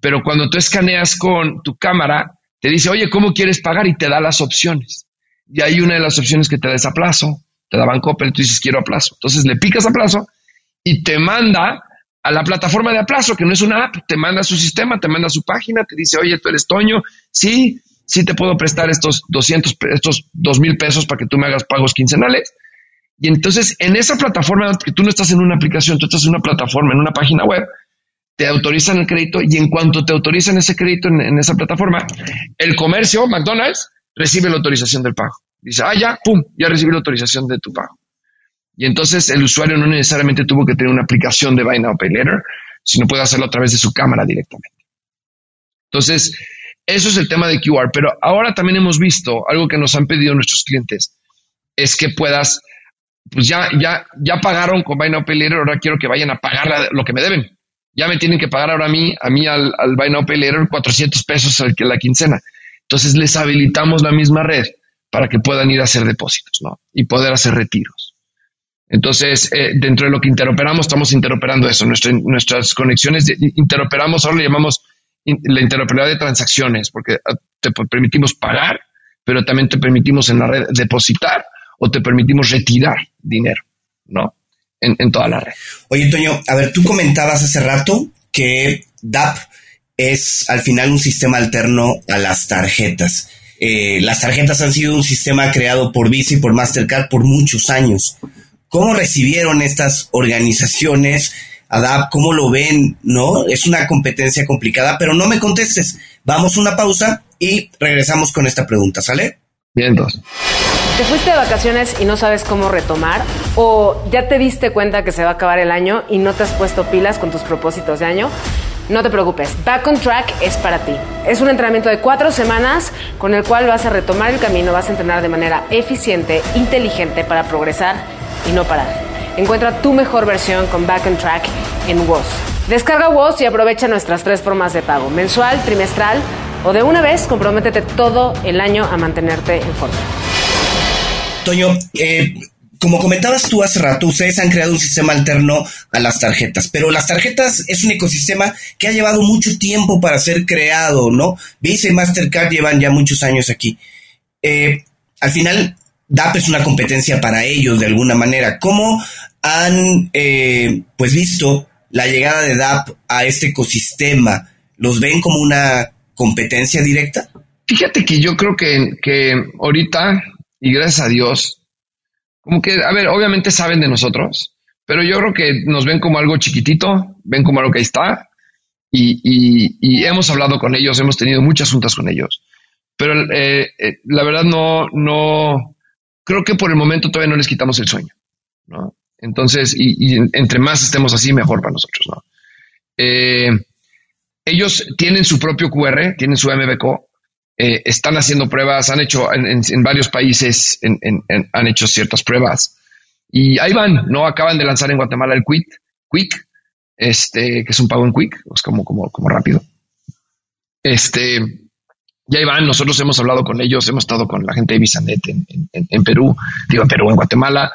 Pero cuando tú escaneas con tu cámara, te dice, oye, ¿cómo quieres pagar? Y te da las opciones. Y hay una de las opciones que te da es a plazo, te da Bancoppel, tú dices, quiero a plazo. Entonces le picas a plazo y te manda a la plataforma de aplazo, que no es una app, te manda su sistema, te manda su página, te dice, oye, tú eres Toño, sí, sí te puedo prestar estos 200, estos 2 mil pesos para que tú me hagas pagos quincenales. Y entonces en esa plataforma, que tú no estás en una aplicación, tú estás en una plataforma, en una página web, te autorizan el crédito y en cuanto te autorizan ese crédito en, en esa plataforma, el comercio, McDonald's, recibe la autorización del pago. Dice, ah, ya, pum, ya recibí la autorización de tu pago. Y entonces el usuario no necesariamente tuvo que tener una aplicación de Buy Now Pay Later, sino puede hacerlo a través de su cámara directamente. Entonces, eso es el tema de QR. Pero ahora también hemos visto algo que nos han pedido nuestros clientes, es que puedas, pues ya, ya, ya pagaron con Buy Now Pay Later, ahora quiero que vayan a pagar lo que me deben. Ya me tienen que pagar ahora a mí, a mí al, al Buy Now Pay Later 400 pesos al la quincena. Entonces les habilitamos la misma red para que puedan ir a hacer depósitos, ¿no? Y poder hacer retiros. Entonces, eh, dentro de lo que interoperamos, estamos interoperando eso. nuestras conexiones, interoperamos, ahora le llamamos la interoperabilidad de transacciones, porque ah, te permitimos pagar, pero también te permitimos en la red depositar o te permitimos retirar dinero, ¿no? En, toda la red. Oye, Toño, a ver, tú comentabas hace rato que DAP es al final un sistema alterno a las tarjetas. Eh, las tarjetas han sido un sistema creado por Visa y por Mastercard por muchos años. ¿Cómo recibieron estas organizaciones? ADAP, ¿cómo lo ven? ¿No? Es una competencia complicada, pero no me contestes. Vamos a una pausa y regresamos con esta pregunta, ¿sale? Bien, entonces. ¿Te fuiste de vacaciones y no sabes cómo retomar? ¿O ya te diste cuenta que se va a acabar el año y no te has puesto pilas con tus propósitos de año? No te preocupes, Back on Track es para ti. Es un entrenamiento de cuatro semanas con el cual vas a retomar el camino, vas a entrenar de manera eficiente, inteligente para progresar y no parar. Encuentra tu mejor versión con Back on Track en WOS. Descarga WOS y aprovecha nuestras tres formas de pago, mensual, trimestral o de una vez, comprométete todo el año a mantenerte en forma. Toño, eh, como comentabas tú hace rato, ustedes han creado un sistema alterno a las tarjetas, pero las tarjetas es un ecosistema que ha llevado mucho tiempo para ser creado, ¿no? Visa y Mastercard llevan ya muchos años aquí. Eh, al final, DAP es una competencia para ellos de alguna manera. ¿Cómo han eh, pues visto la llegada de DAP a este ecosistema? ¿Los ven como una competencia directa? Fíjate que yo creo que, que ahorita, y gracias a Dios, como que, a ver, obviamente saben de nosotros, pero yo creo que nos ven como algo chiquitito, ven como algo que ahí está, y, y, hemos hablado con ellos, hemos tenido muchas juntas con ellos, pero eh, eh, la verdad no, no, creo que por el momento todavía no les quitamos el sueño, ¿no? Entonces, y, entre más estemos así, mejor para nosotros, ¿no? Eh, ellos tienen su propio QR, tienen su MBCO, eh, están haciendo pruebas, han hecho en, varios países, han hecho ciertas pruebas y ahí van, ¿no? Acaban de lanzar en Guatemala el Quick, Quick, este, que es un pago en Quick, es como, como, como rápido. Este, ya iban, nosotros hemos hablado con ellos, hemos estado con la gente de Bisanet en, Perú, digo en Perú, en Guatemala,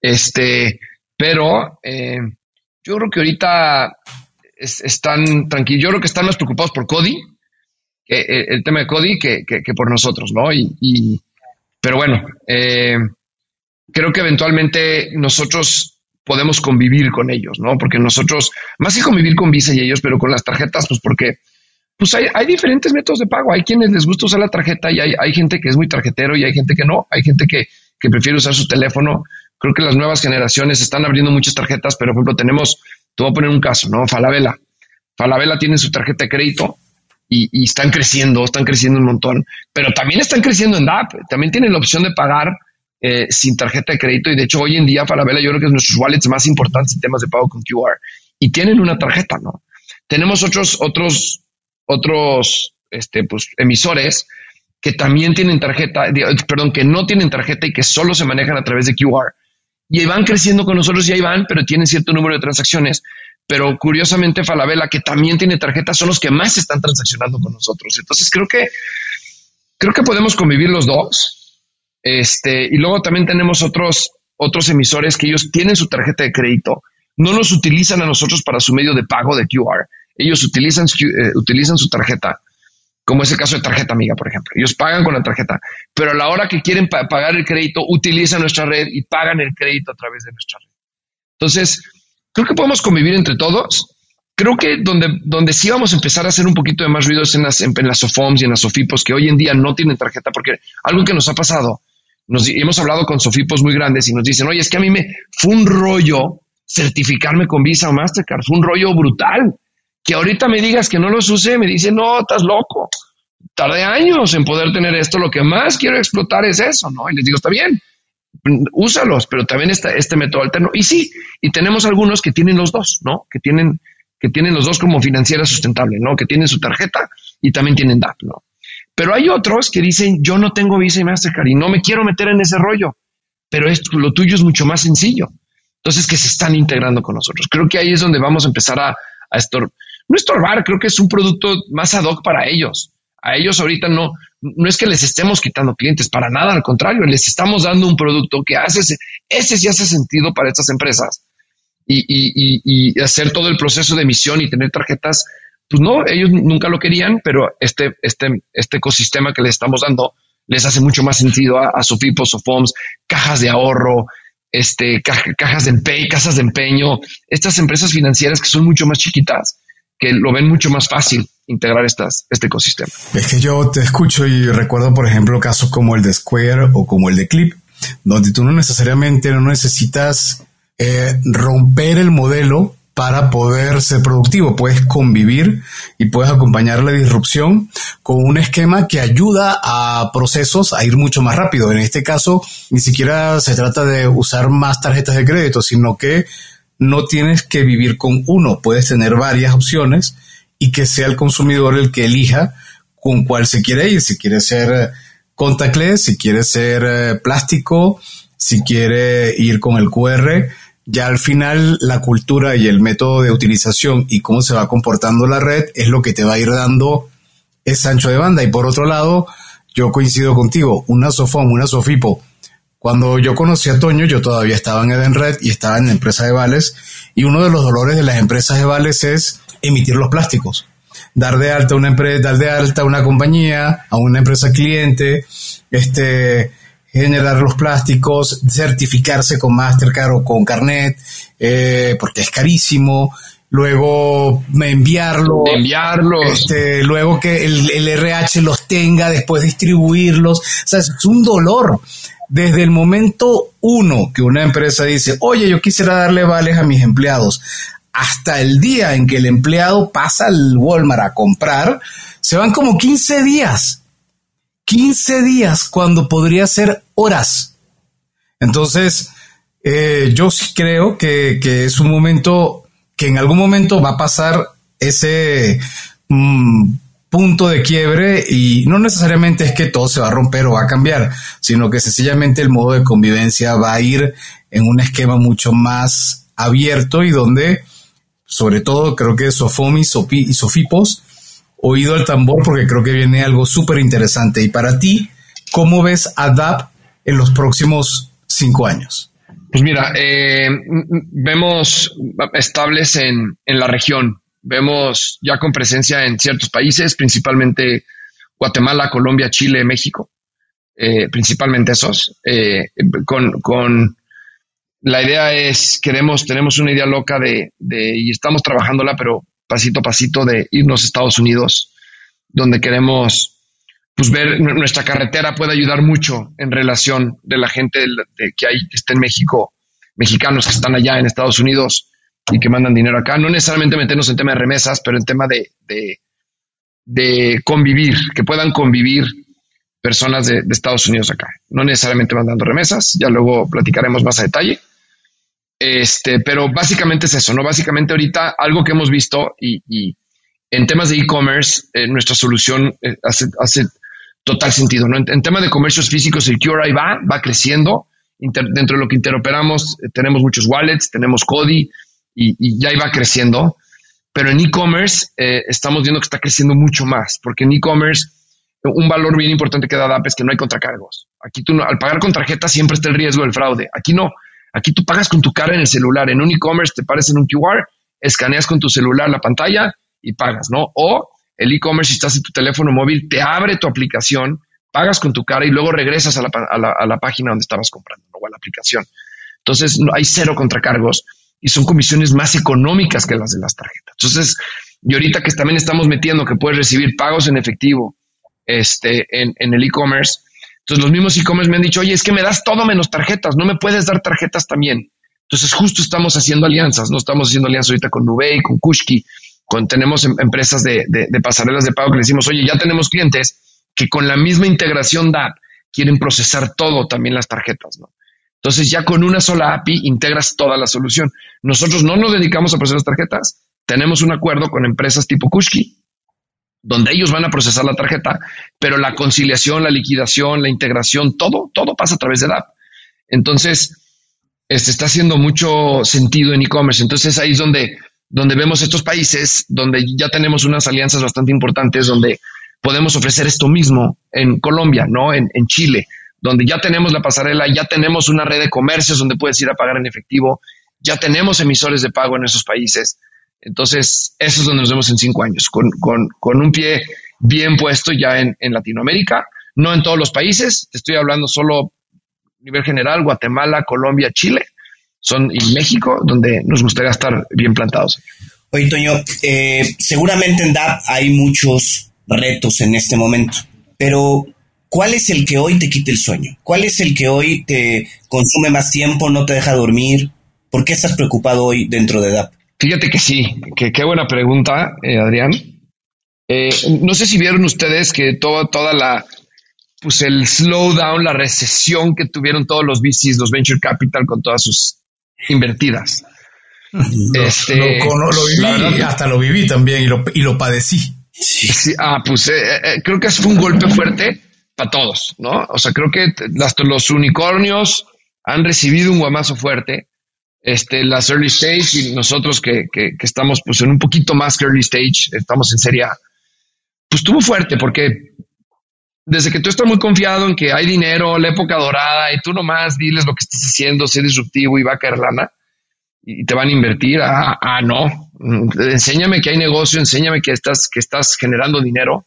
este, pero eh, Yo creo que ahorita están tranquilos. Yo creo que están más preocupados por Cody, eh, el tema de Cody, que, por nosotros, ¿no? Y, pero bueno, eh, creo que eventualmente nosotros podemos convivir con ellos, ¿no? Porque nosotros, más que convivir con Visa y ellos, pero con las tarjetas, pues porque pues hay, hay, diferentes métodos de pago. Hay quienes les gusta usar la tarjeta y hay, hay gente que es muy tarjetero y hay gente que no. Hay gente que, que, prefiere usar su teléfono. Creo que las nuevas generaciones están abriendo muchas tarjetas, pero por ejemplo tenemos, te voy a poner un caso, ¿no? Falabella. Falabella tiene su tarjeta de crédito y, y, están creciendo, están creciendo un montón, pero también están creciendo en DAP. También tienen la opción de pagar eh, sin tarjeta de crédito y de hecho hoy en día Falabella yo creo que es nuestros wallets más importantes en temas de pago con QR y tienen una tarjeta, ¿no? Tenemos otros, otros otros este, pues, emisores que también tienen tarjeta, perdón, que no tienen tarjeta y que solo se manejan a través de QR. Y van creciendo con nosotros y ahí van, pero tienen cierto número de transacciones. Pero curiosamente, Falabella, que también tiene tarjeta, son los que más están transaccionando con nosotros. Entonces creo que creo que podemos convivir los dos. Este, y luego también tenemos otros, otros emisores que ellos tienen su tarjeta de crédito, no nos utilizan a nosotros para su medio de pago de QR ellos utilizan, eh, utilizan su tarjeta, como es el caso de tarjeta amiga, por ejemplo. Ellos pagan con la tarjeta, pero a la hora que quieren pagar el crédito, utilizan nuestra red y pagan el crédito a través de nuestra red. Entonces, creo que podemos convivir entre todos. Creo que donde, donde sí vamos a empezar a hacer un poquito de más ruido es en las, en, las SOFOMs y en las SOFIPOS, que hoy en día no tienen tarjeta, porque algo que nos ha pasado, nos, hemos hablado con SOFIPOS muy grandes y nos dicen, oye, es que a mí me fue un rollo certificarme con Visa o Mastercard, fue un rollo brutal que ahorita me digas que no los use, me dice, no, estás loco. Tardé años en poder tener esto, lo que más quiero explotar es eso, ¿no? Y les digo, está bien, úsalos, pero también está este método alterno. Y sí, y tenemos algunos que tienen los dos, ¿no? Que tienen, que tienen los dos como financiera sustentable, ¿no? Que tienen su tarjeta y también tienen DAP, ¿no? Pero hay otros que dicen, yo no tengo Visa y Mastercard y no me quiero meter en ese rollo, pero esto, lo tuyo es mucho más sencillo. Entonces, que se están integrando con nosotros. Creo que ahí es donde vamos a empezar a, a no estorbar, creo que es un producto más ad hoc para ellos. A ellos ahorita no, no es que les estemos quitando clientes, para nada, al contrario, les estamos dando un producto que hace, ese sí hace sentido para estas empresas. Y, y, y, hacer todo el proceso de emisión y tener tarjetas, pues no, ellos nunca lo querían, pero este, este, este ecosistema que les estamos dando les hace mucho más sentido a, a Sofipos, Sofoms, cajas de ahorro, este, cajas de empeño, casas de empeño, estas empresas financieras que son mucho más chiquitas que lo ven mucho más fácil integrar estas, este ecosistema. Es que yo te escucho y recuerdo, por ejemplo, casos como el de Square o como el de Clip, donde tú no necesariamente no necesitas eh, romper el modelo para poder ser productivo. Puedes convivir y puedes acompañar la disrupción con un esquema que ayuda a procesos a ir mucho más rápido. En este caso, ni siquiera se trata de usar más tarjetas de crédito, sino que no tienes que vivir con uno, puedes tener varias opciones y que sea el consumidor el que elija con cuál se quiere ir, si quiere ser eh, contactless, si quiere ser eh, plástico, si quiere ir con el QR. Ya al final la cultura y el método de utilización y cómo se va comportando la red es lo que te va a ir dando ese ancho de banda. Y por otro lado, yo coincido contigo, una Sofom, una Sofipo, cuando yo conocí a Toño, yo todavía estaba en Edenred y estaba en la empresa de vales. Y uno de los dolores de las empresas de vales es emitir los plásticos. Dar de alta una empresa, dar de alta una compañía, a una empresa cliente, este, generar los plásticos, certificarse con Mastercard o con Carnet, eh, porque es carísimo. Luego enviarlos, enviarlos. Este, luego que el, el RH los tenga, después distribuirlos. O sea, es un dolor desde el momento uno que una empresa dice, oye, yo quisiera darle vales a mis empleados, hasta el día en que el empleado pasa al Walmart a comprar, se van como 15 días. 15 días cuando podría ser horas. Entonces, eh, yo sí creo que, es un momento que en algún momento va a pasar ese mm, punto de quiebre y no necesariamente es que todo se va a romper o va a cambiar, sino que sencillamente el modo de convivencia va a ir en un esquema mucho más abierto y donde, sobre todo, creo que Sofomi y Sofipos, oído al tambor porque creo que viene algo súper interesante. Y para ti, ¿cómo ves a DAP en los próximos cinco años? Pues mira, eh, vemos estables en, en la región, vemos ya con presencia en ciertos países, principalmente Guatemala, Colombia, Chile, México, eh, principalmente esos, eh, con, con, la idea es, queremos, tenemos una idea loca de, de, y estamos trabajándola, pero pasito a pasito de irnos a Estados Unidos, donde queremos pues ver nuestra carretera puede ayudar mucho en relación de la gente que hay que está en México, mexicanos que están allá en Estados Unidos y que mandan dinero acá. No necesariamente meternos en tema de remesas, pero en tema de, de, convivir, que puedan convivir personas de, Estados Unidos acá. No necesariamente mandando remesas, ya luego platicaremos más a detalle. Este, pero básicamente es eso, ¿no? Básicamente ahorita algo que hemos visto y, en temas de e-commerce, eh, nuestra solución eh, hace, hace total sentido. ¿no? En, tema de comercios físicos, el QRI va, va creciendo. dentro de lo que interoperamos, eh, tenemos muchos wallets, tenemos Cody y, ya iba creciendo. Pero en e-commerce eh, estamos viendo que está creciendo mucho más, porque en e-commerce un valor bien importante que da DAP es que no hay contracargos. Aquí tú, al pagar con tarjeta siempre está el riesgo del fraude. Aquí no. Aquí tú pagas con tu cara en el celular. En un e-commerce te pares en un QR, escaneas con tu celular la pantalla y pagas, ¿no? O el e-commerce, si estás en tu teléfono móvil, te abre tu aplicación, pagas con tu cara y luego regresas a la, página donde estabas comprando o a la aplicación. Entonces, hay cero contracargos y son comisiones más económicas que las de las tarjetas. Entonces, y ahorita que también estamos metiendo que puedes recibir pagos en efectivo este, en, en el e-commerce, entonces los mismos e-commerce me han dicho, oye, es que me das todo menos tarjetas, no me puedes dar tarjetas también. Entonces, justo estamos haciendo alianzas, no estamos haciendo alianzas ahorita con Nubei, con Kushki, tenemos em, empresas de, pasarelas de pago que le decimos, oye, ya tenemos clientes que con la misma integración DAP quieren procesar todo, también las tarjetas, ¿no? Entonces ya con una sola API integras toda la solución. Nosotros no nos dedicamos a procesar las tarjetas, tenemos un acuerdo con empresas tipo Kushki, donde ellos van a procesar la tarjeta, pero la conciliación, la liquidación, la integración, todo, todo pasa a través de DAP. Entonces, este está haciendo mucho sentido en e-commerce. Entonces ahí es donde donde vemos estos países donde ya tenemos unas alianzas bastante importantes, donde podemos ofrecer esto mismo en Colombia, ¿no? En, Chile, donde ya tenemos la pasarela, ya tenemos una red de comercios donde puedes ir a pagar en efectivo, ya tenemos emisores de pago en esos países. Entonces, eso es donde nos vemos en cinco años, con, un pie bien puesto ya en, en, Latinoamérica, no en todos los países, te estoy hablando solo a nivel general, Guatemala, Colombia, Chile, son y México, donde nos gustaría estar bien plantados. Oye, Toño, eh, seguramente en DAP hay muchos retos en este momento, pero ¿cuál es el que hoy te quita el sueño? ¿Cuál es el que hoy te consume más tiempo, no te deja dormir? ¿Por qué estás preocupado hoy dentro de DAP? Fíjate que sí, que qué buena pregunta, eh, Adrián. Eh, no sé si vieron ustedes que toda, toda la, pues el slowdown, la recesión que tuvieron todos los VCs, los venture capital con todas sus invertidas. este, lo, viví, hasta lo viví también y lo, y lo padecí. Sí, ah, pues eh, eh, creo que fue un golpe fuerte para todos, ¿no? O sea, creo que los unicornios han recibido un guamazo fuerte. Este, las early stage y nosotros que, que, estamos pues en un poquito más que early stage, estamos en serie pues estuvo fuerte porque desde que tú estás muy confiado en que hay dinero, la época dorada, y tú nomás diles lo que estás haciendo, sé disruptivo y va a caer lana, y te van a invertir, ah, ah, no, enséñame que hay negocio, enséñame que estás, que estás generando dinero,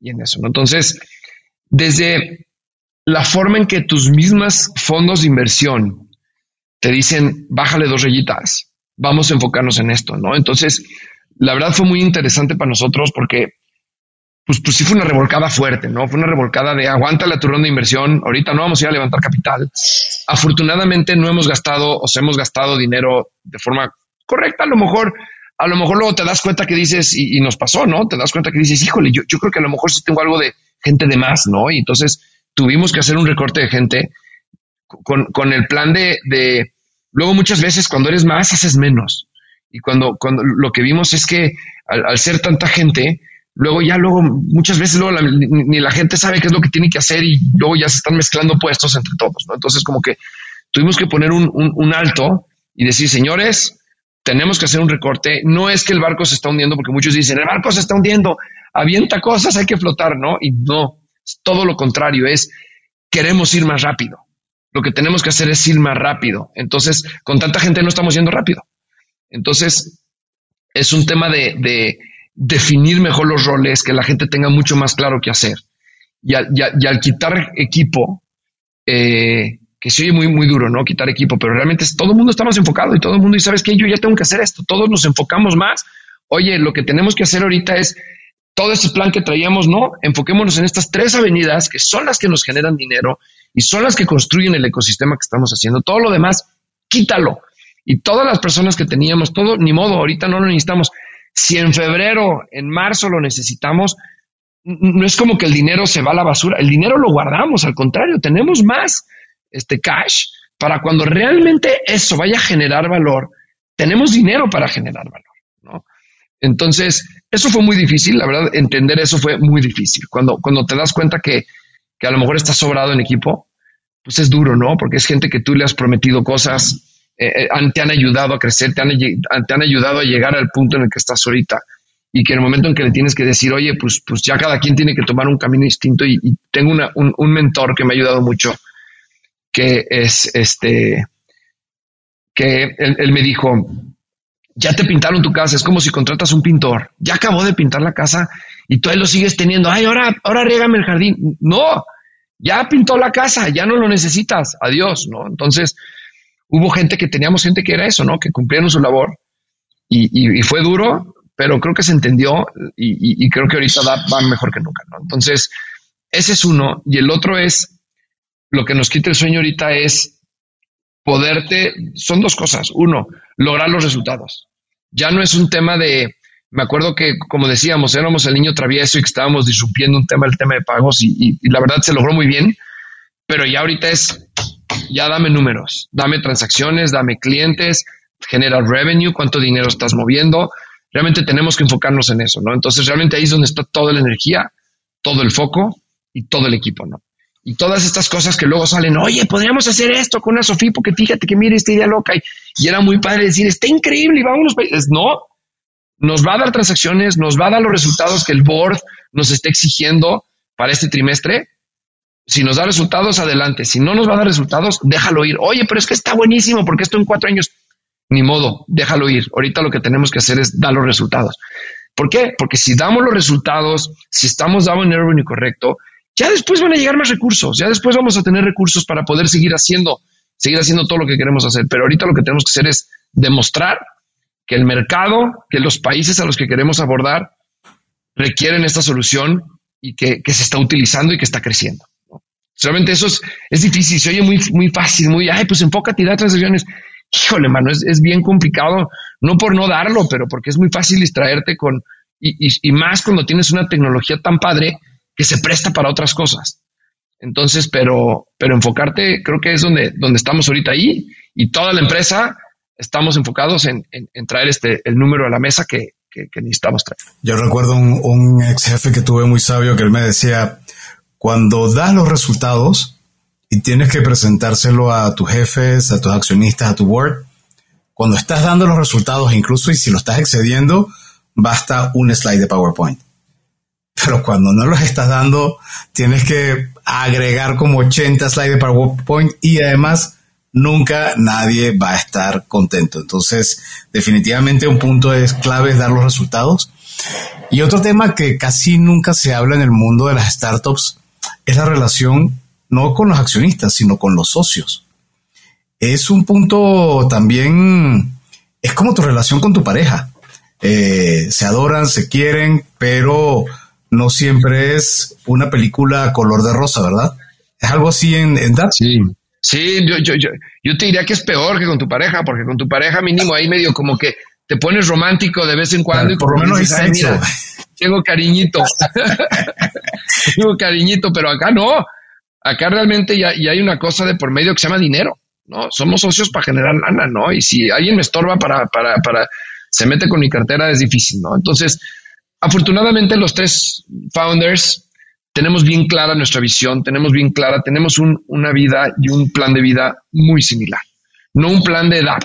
y en eso, ¿no? Entonces, desde la forma en que tus mismas fondos de inversión te dicen, bájale dos rayitas, vamos a enfocarnos en esto, ¿no? Entonces, la verdad fue muy interesante para nosotros porque pues, pues sí fue una revolcada fuerte, ¿no? Fue una revolcada de aguanta la turón de inversión, ahorita no vamos a ir a levantar capital. Afortunadamente no hemos gastado, o sea, hemos gastado dinero de forma correcta, a lo mejor, a lo mejor luego te das cuenta que dices, y, nos pasó, ¿no? Te das cuenta que dices, híjole, yo, yo creo que a lo mejor sí tengo algo de gente de más, ¿no? Y entonces tuvimos que hacer un recorte de gente con, con el plan de, de, luego muchas veces cuando eres más, haces menos. Y cuando, cuando lo que vimos es que al ser tanta gente, luego ya luego muchas veces luego ni, la gente sabe qué es lo que tiene que hacer y luego ya se están mezclando puestos entre todos, ¿no? Entonces como que tuvimos que poner un, un, alto y decir, señores, tenemos que hacer un recorte. No es que el barco se está hundiendo, porque muchos dicen, el barco se está hundiendo, avienta cosas, hay que flotar, ¿no? Y no, es todo lo contrario, es queremos ir más rápido. lo que tenemos que hacer es ir más rápido. Entonces, con tanta gente no estamos yendo rápido. Entonces, es un tema de, definir mejor los roles, que la gente tenga mucho más claro qué hacer. Y al, quitar equipo, eh, que se oye muy, muy duro, ¿no? Quitar equipo, pero realmente todo el mundo está más enfocado y todo el mundo, y sabes que yo ya tengo que hacer esto, todos nos enfocamos más. Oye, lo que tenemos que hacer ahorita es todo ese plan que traíamos, no, enfoquémonos en estas tres avenidas que son las que nos generan dinero y son las que construyen el ecosistema que estamos haciendo. Todo lo demás, quítalo. Y todas las personas que teníamos, todo, ni modo, ahorita no lo necesitamos. Si en febrero, en marzo lo necesitamos, no es como que el dinero se va a la basura, el dinero lo guardamos, al contrario, tenemos más este cash para cuando realmente eso vaya a generar valor, tenemos dinero para generar valor, ¿no? Entonces, eso fue muy difícil, la verdad, entender eso fue muy difícil. Cuando, cuando te das cuenta que, que a lo mejor estás sobrado en equipo, pues es duro, ¿no? Porque es gente que tú le has prometido cosas, eh, eh, te han ayudado a crecer, te han, te han ayudado a llegar al punto en el que estás ahorita y que en el momento en que le tienes que decir, oye, pues, pues ya cada quien tiene que tomar un camino distinto y, tengo un, mentor que me ha ayudado mucho, que es este, que él, me dijo, ya te pintaron tu casa, es como si contratas un pintor, ya acabó de pintar la casa y tú ahí lo sigues teniendo, ay, ahora, ahora riégame el jardín. No, ya pintó la casa, ya no lo necesitas, adiós, ¿no? Entonces, hubo gente que teníamos gente que era eso, ¿no? Que cumplieron su labor y, y fue duro, pero creo que se entendió y, creo que ahorita va, mejor que nunca. ¿no? Entonces, ese es uno. Y el otro es, lo que nos quita el sueño ahorita es poderte, son dos cosas. Uno, lograr los resultados. Ya no es un tema de, me acuerdo que, como decíamos, éramos el niño travieso y que estábamos disrumpiendo un tema, el tema de pagos, y, y la verdad se logró muy bien, pero ya ahorita es, ya dame números, dame transacciones, dame clientes, genera revenue, cuánto dinero estás moviendo, realmente tenemos que enfocarnos en eso, ¿no? Entonces realmente ahí es donde está toda la energía, todo el foco y todo el equipo, ¿no? Y todas estas cosas que luego salen, oye, podríamos hacer esto con una Sofía, porque fíjate que mire esta idea loca. Y, era muy padre decir, está increíble y vámonos. Es, no, nos va a dar transacciones, nos va a dar los resultados que el board nos está exigiendo para este trimestre. Si nos da resultados, adelante. Si no nos va a dar resultados, déjalo ir. Oye, pero es que está buenísimo porque esto en cuatro años ni modo, déjalo ir. Ahorita lo que tenemos que hacer es dar los resultados. ¿Por qué? Porque si damos los resultados, si estamos dando el revenue correcto, ya después van a llegar más recursos, ya después vamos a tener recursos para poder seguir haciendo, seguir haciendo todo lo que queremos hacer. Pero ahorita lo que tenemos que hacer es demostrar que el mercado, que los países a los que queremos abordar requieren esta solución y que, se está utilizando y que está creciendo. Solamente eso es, es, difícil, se oye muy, muy fácil, muy, ay, pues enfócate y da transacciones híjole, mano, es, bien complicado, no por no darlo, pero porque es muy fácil distraerte con, y, más cuando tienes una tecnología tan padre que se presta para otras cosas. Entonces, pero, pero enfocarte, creo que es donde, donde estamos ahorita ahí y toda la empresa estamos enfocados en, traer este, el número a la mesa que, necesitamos traer. Yo recuerdo un, un ex jefe que tuve muy sabio que él me decía, cuando das los resultados, y tienes que presentárselo a tus jefes, a tus accionistas, a tu board. Cuando estás dando los resultados, incluso y si lo estás excediendo, basta un slide de PowerPoint. Pero cuando no los estás dando, tienes que agregar como 80 slides de PowerPoint y además nunca nadie va a estar contento. Entonces, definitivamente un punto es clave es dar los resultados. Y otro tema que casi nunca se habla en el mundo de las startups es la relación no con los accionistas, sino con los socios. Es un punto también, es como tu relación con tu pareja. Eh, se adoran, se quieren, pero no siempre es una película color de rosa, ¿verdad? Es algo así en, en Sí, sí yo, yo, yo, yo te diría que es peor que con tu pareja, porque con tu pareja mínimo ahí medio como que te pones romántico de vez en cuando y por, lo menos hay tengo cariñito, tengo cariñito, pero acá no. Acá realmente ya, hay una cosa de por medio que se llama dinero, ¿no? Somos socios para generar lana, ¿no? Y si alguien me estorba para, para, para, se mete con mi cartera es difícil, ¿no? Entonces, afortunadamente los tres founders tenemos bien clara nuestra visión, tenemos bien clara, tenemos una vida y un plan de vida muy similar. No un plan de edad,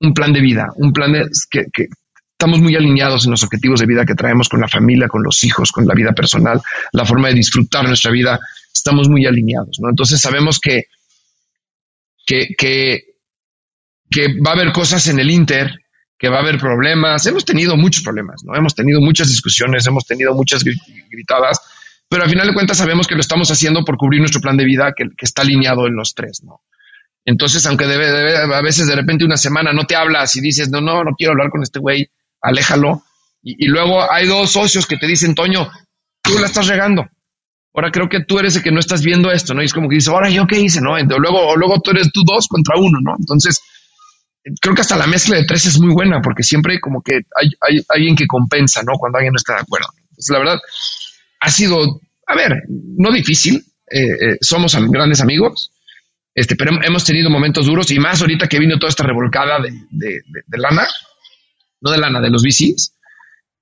un plan de vida, un plan de, que, estamos muy alineados en los objetivos de vida que traemos con la familia, con los hijos, con la vida personal, la forma de disfrutar nuestra vida estamos muy alineados, ¿no? Entonces sabemos que, que, que va a haber cosas en el Inter, que va a haber problemas. Hemos tenido muchos problemas, ¿no? Hemos tenido muchas discusiones, hemos tenido muchas gritadas, pero al final de cuentas sabemos que lo estamos haciendo por cubrir nuestro plan de vida que, está alineado en los tres, ¿no? Entonces, aunque debe, a veces de repente una semana no te hablas y dices, no, no, no quiero hablar con este güey, aléjalo. Y, y, luego hay dos socios que te dicen, Toño, tú la estás regando. Ahora creo que tú eres el que no estás viendo esto, ¿no? Y es como que dices, ahora yo qué hice, ¿no? Entonces, luego, luego tú eres tú dos contra uno, ¿no? Entonces, creo que hasta la mezcla de tres es muy buena porque siempre como que hay, hay alguien que compensa, ¿no? Cuando alguien no está de acuerdo. Entonces, la verdad, ha sido, a ver, no difícil. Eh, eh, somos grandes amigos, este, pero hemos tenido momentos duros y más ahorita que vino toda esta revolcada de, de, de, de lana, no de lana, de los VCs.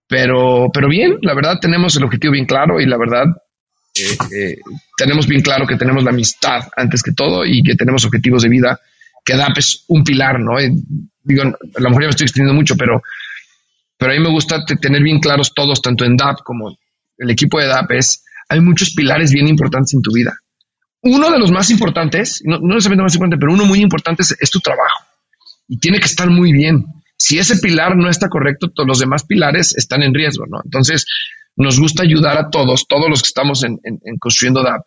Pero, pero bien, la verdad tenemos el objetivo bien claro y la verdad eh, eh, tenemos bien claro que tenemos la amistad antes que todo y que tenemos objetivos de vida, que DAP es un pilar, ¿no? Digo, a lo mejor ya me estoy extendiendo mucho, pero, pero a mí me gusta tener bien claros todos, tanto en DAP como el equipo de DAP, es, hay muchos pilares bien importantes en tu vida. Uno de los más importantes, no, no necesariamente más importante, pero uno muy importante es, tu trabajo y tiene que estar muy bien si ese pilar no está correcto, todos los demás pilares están en riesgo, ¿no? Entonces, nos gusta ayudar a todos, todos los que estamos en, en, construyendo DAP,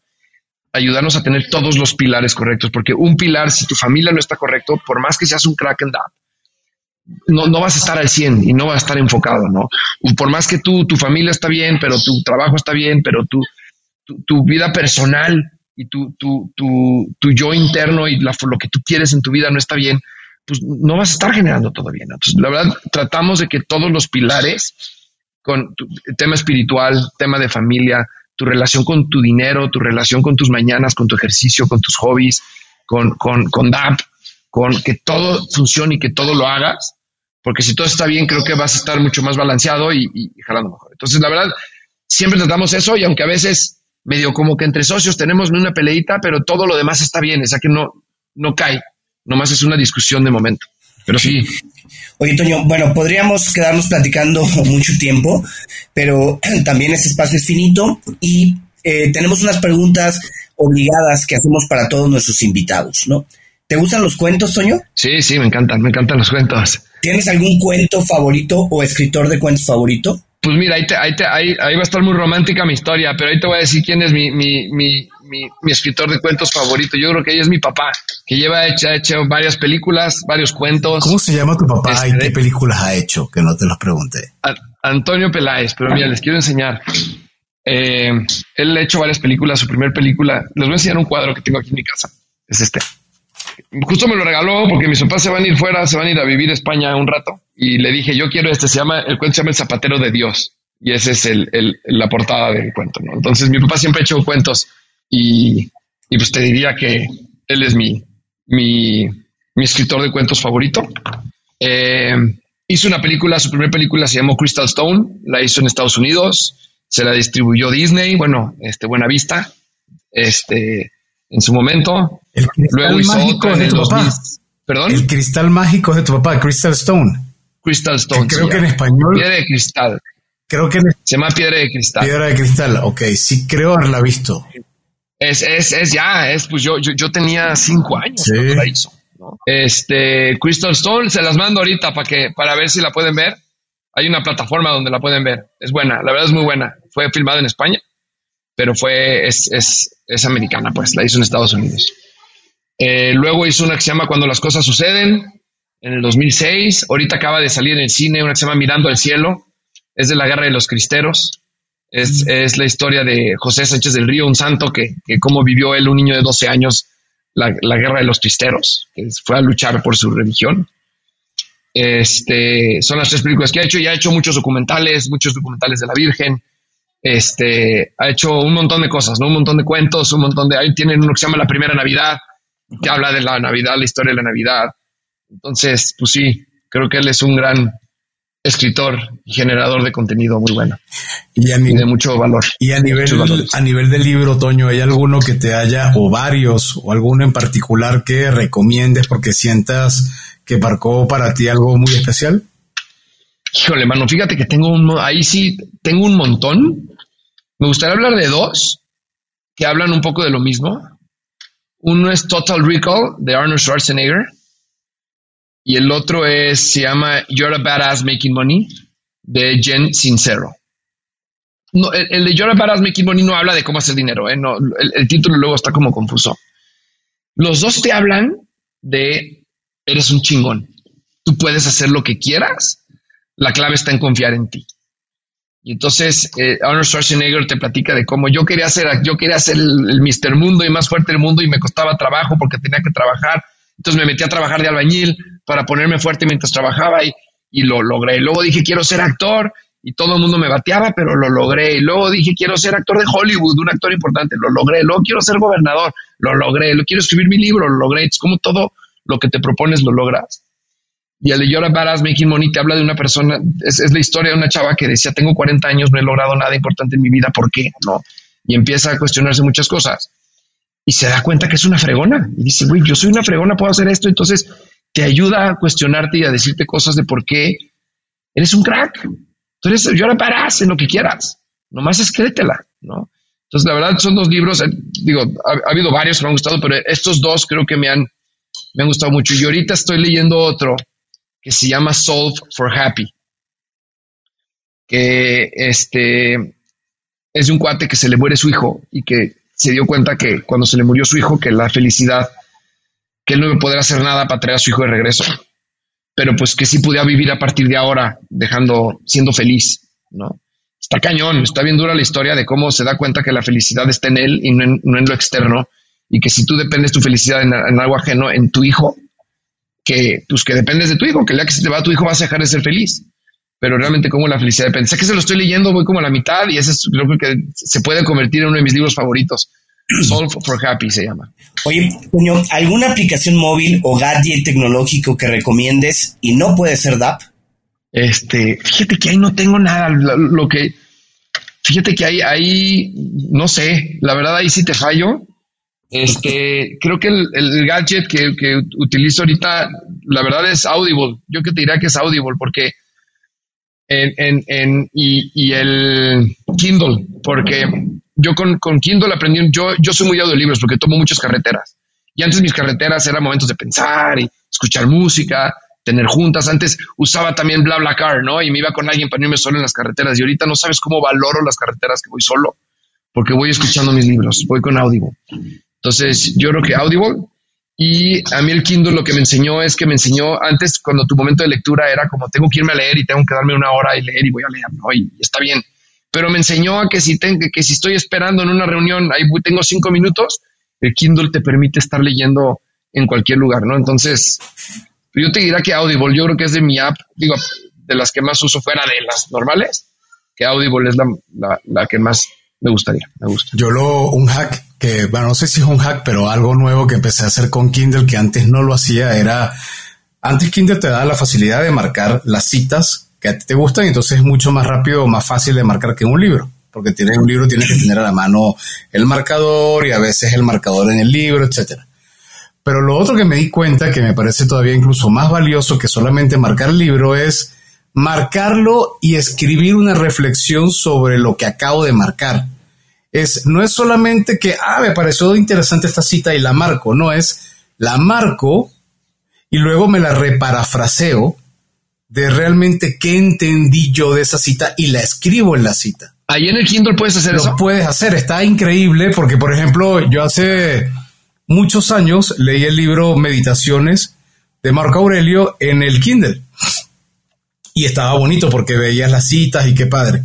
ayudarnos a tener todos los pilares correctos, porque un pilar, si tu familia no está correcto, por más que seas un crack en DAP, no, no vas a estar al 100 y no vas a estar enfocado, ¿no? Por más que tú, tu familia está bien, pero tu trabajo está bien, pero tu, tu, vida personal y tu, tu, tu, yo interno y la, lo que tú quieres en tu vida no está bien, pues no vas a estar generando todo bien. Entonces, la verdad, tratamos de que todos los pilares, con tema espiritual, tema de familia, tu relación con tu dinero, tu relación con tus mañanas, con tu ejercicio, con tus hobbies, con, con, con DAP, con que todo funcione y que todo lo hagas, porque si todo está bien, creo que vas a estar mucho más balanceado y, y, jalando mejor. Entonces, la verdad, siempre tratamos eso y aunque a veces medio como que entre socios tenemos una peleita, pero todo lo demás está bien, o sea que no, no cae. Nomás es una discusión de momento. Pero sí. Oye, Toño, bueno, podríamos quedarnos platicando mucho tiempo, pero también este espacio es finito y eh, tenemos unas preguntas obligadas que hacemos para todos nuestros invitados, ¿no? ¿Te gustan los cuentos, Toño? Sí, sí, me encantan, me encantan los cuentos. ¿Tienes algún cuento favorito o escritor de cuentos favorito? Pues mira, ahí, te, ahí, te, ahí, ahí, va a estar muy romántica mi historia, pero ahí te voy a decir quién es mi, mi, mi, mi, mi escritor de cuentos favorito. Yo creo que ella es mi papá, que lleva hecho, ha hecho varias películas, varios cuentos. ¿Cómo se llama tu papá este, y qué películas ha hecho? Que no te los pregunté. A, Antonio Peláez, pero mira, les quiero enseñar. Eh, él ha hecho varias películas. Su primer película, les voy a enseñar un cuadro que tengo aquí en mi casa. Es este. Justo me lo regaló porque mis papás se van a ir fuera, se van a ir a vivir a España un rato. Y le dije, yo quiero este, se llama, el cuento se llama El Zapatero de Dios. Y ese es el, el, la portada del cuento, ¿no? Entonces mi papá siempre ha hecho cuentos y, y pues te diría que él es mi, mi, mi escritor de cuentos favorito. Eh, hizo una película, su primera película se llamó Crystal Stone, la hizo en Estados Unidos, se la distribuyó Disney, bueno, este, Buena Vista, este, en su momento. El Luego hizo otra en el 2000. Perdón. El cristal mágico de tu papá, Crystal Stone. Crystal Stone. Que creo que en español. Piedra de cristal. Creo que se llama Piedra de Cristal. Piedra de Cristal, ok, sí creo haberla visto. Es, es, es ya, es, pues yo, yo, yo tenía cinco años Sí. cuando la hizo. ¿no? Este, Crystal Stone, se las mando ahorita para que, para ver si la pueden ver. Hay una plataforma donde la pueden ver. Es buena, la verdad es muy buena. Fue filmada en España, pero fue, es, es, es americana, pues, la hizo en Estados Unidos. Eh, luego hizo una que se llama Cuando las cosas suceden, en el 2006. Ahorita acaba de salir en el cine una que se llama Mirando al cielo. Es de la guerra de los cristeros. Es, es la historia de José Sánchez del Río, un santo que, que cómo vivió él, un niño de 12 años, la, la, guerra de los cristeros, que fue a luchar por su religión. Este, son las tres películas que ha hecho y ha hecho muchos documentales, muchos documentales de la Virgen. Este, ha hecho un montón de cosas, ¿no? Un montón de cuentos, un montón de, ahí tienen uno que se llama La Primera Navidad, que habla de la Navidad, la historia de la Navidad. Entonces, pues sí, creo que él es un gran escritor y generador de contenido muy bueno y, a y de mucho valor. Y a nivel, a nivel del libro, Toño, ¿hay alguno que te haya, o varios, o alguno en particular que recomiendes porque sientas que marcó para ti algo muy especial? Híjole, mano, fíjate que tengo un, ahí sí, tengo un montón. Me gustaría hablar de dos que hablan un poco de lo mismo. Uno es Total Recall de Arnold Schwarzenegger y el otro es, se llama You're a Badass Making Money de Jen Sincero. No, el, de You're a Badass Making Money no habla de cómo hacer dinero, ¿eh? no, el, título luego está como confuso. Los dos te hablan de eres un chingón. Tú puedes hacer lo que quieras. La clave está en confiar en ti. Y entonces eh, Arnold Schwarzenegger te platica de cómo yo quería ser, yo quería ser el, el Mr. Mundo y más fuerte del mundo y me costaba trabajo porque tenía que trabajar. Entonces me metí a trabajar de albañil para ponerme fuerte mientras trabajaba y, y lo logré. Luego dije quiero ser actor y todo el mundo me bateaba, pero lo logré. Luego dije quiero ser actor de Hollywood, un actor importante, lo logré. Luego quiero ser gobernador, lo logré. Lo quiero escribir mi libro, lo logré. Es como todo lo que te propones lo logras. Y el de Yora Baras Making Money te habla de una persona, es, la historia de una chava que decía, tengo 40 años, no he logrado nada importante en mi vida, ¿por qué? ¿No? Y empieza a cuestionarse muchas cosas. Y se da cuenta que es una fregona. Y dice, güey, yo soy una fregona, puedo hacer esto. Entonces te ayuda a cuestionarte y a decirte cosas de por qué eres un crack. Entonces, Yora Baras en lo que quieras. Nomás escrétela, ¿no? Entonces, la verdad, son dos libros, eh, digo, ha, ha, habido varios que me han gustado, pero estos dos creo que me han, me han gustado mucho. Y ahorita estoy leyendo otro que se llama Solve for Happy, que este es de un cuate que se le muere su hijo y que se dio cuenta que cuando se le murió su hijo, que la felicidad, que él no iba a poder hacer nada para traer a su hijo de regreso, pero pues que sí podía vivir a partir de ahora, dejando, siendo feliz, ¿no? Está cañón, está bien dura la historia de cómo se da cuenta que la felicidad está en él y no en, lo externo, y que si tú dependes tu felicidad en, en algo ajeno, en tu hijo, que, pues, que dependes de tu hijo, que el día que se te va tu hijo vas a dejar de ser feliz. Pero realmente como la felicidad depende. Sé que se lo estoy leyendo, voy como a la mitad y ese es, creo que se puede convertir en uno de mis libros favoritos. Solve for Happy se llama. Oye, Puño, ¿alguna aplicación móvil o gadget tecnológico que recomiendes y no puede ser DAP? Este, fíjate que ahí no tengo nada. Lo, lo que, fíjate que ahí, ahí, no sé, la verdad ahí sí te fallo. Este, creo que el, gadget que, utilizo ahorita, la verdad es Audible. Yo que te diría que es Audible, porque en, en, y, el Kindle, porque yo con, Kindle aprendí, yo, yo soy muy de audiolibros porque tomo muchas carreteras. Y antes mis carreteras eran momentos de pensar y escuchar música, tener juntas. Antes usaba también BlaBlaCar, ¿no? Y me iba con alguien para irme solo en las carreteras. Y ahorita no sabes cómo valoro las carreteras que voy solo, porque voy escuchando mis libros, voy con Audible. Entonces, yo creo que Audible. Y a mí el Kindle lo que me enseñó es que me enseñó antes, cuando tu momento de lectura era como tengo que irme a leer y tengo que darme una hora y leer y voy a leer, ¿no? Y está bien. Pero me enseñó a que si, tengo, que si estoy esperando en una reunión, ahí tengo cinco minutos, el Kindle te permite estar leyendo en cualquier lugar, ¿no? Entonces, yo te diría que Audible, yo creo que es de mi app, digo, de las que más uso fuera de las normales, que Audible es la, la, la que más me gustaría, me gusta. Yo lo, un hack que, bueno, no sé si es un hack, pero algo nuevo que empecé a hacer con Kindle que antes no lo hacía era, antes Kindle te da la facilidad de marcar las citas que a ti te gustan, entonces es mucho más rápido, más fácil de marcar que un libro, porque tiene un libro tienes que tener a la mano el marcador y a veces el marcador en el libro, etcétera. Pero lo otro que me di cuenta que me parece todavía incluso más valioso que solamente marcar el libro es marcarlo y escribir una reflexión sobre lo que acabo de marcar. Es, no es solamente que, ah, me pareció interesante esta cita y la marco, no es, la marco y luego me la reparafraseo de realmente qué entendí yo de esa cita y la escribo en la cita. Ahí en el Kindle puedes hacer eso. Lo puedes hacer, está increíble porque, por ejemplo, yo hace muchos años leí el libro Meditaciones de Marco Aurelio en el Kindle y estaba bonito porque veías las citas y qué padre.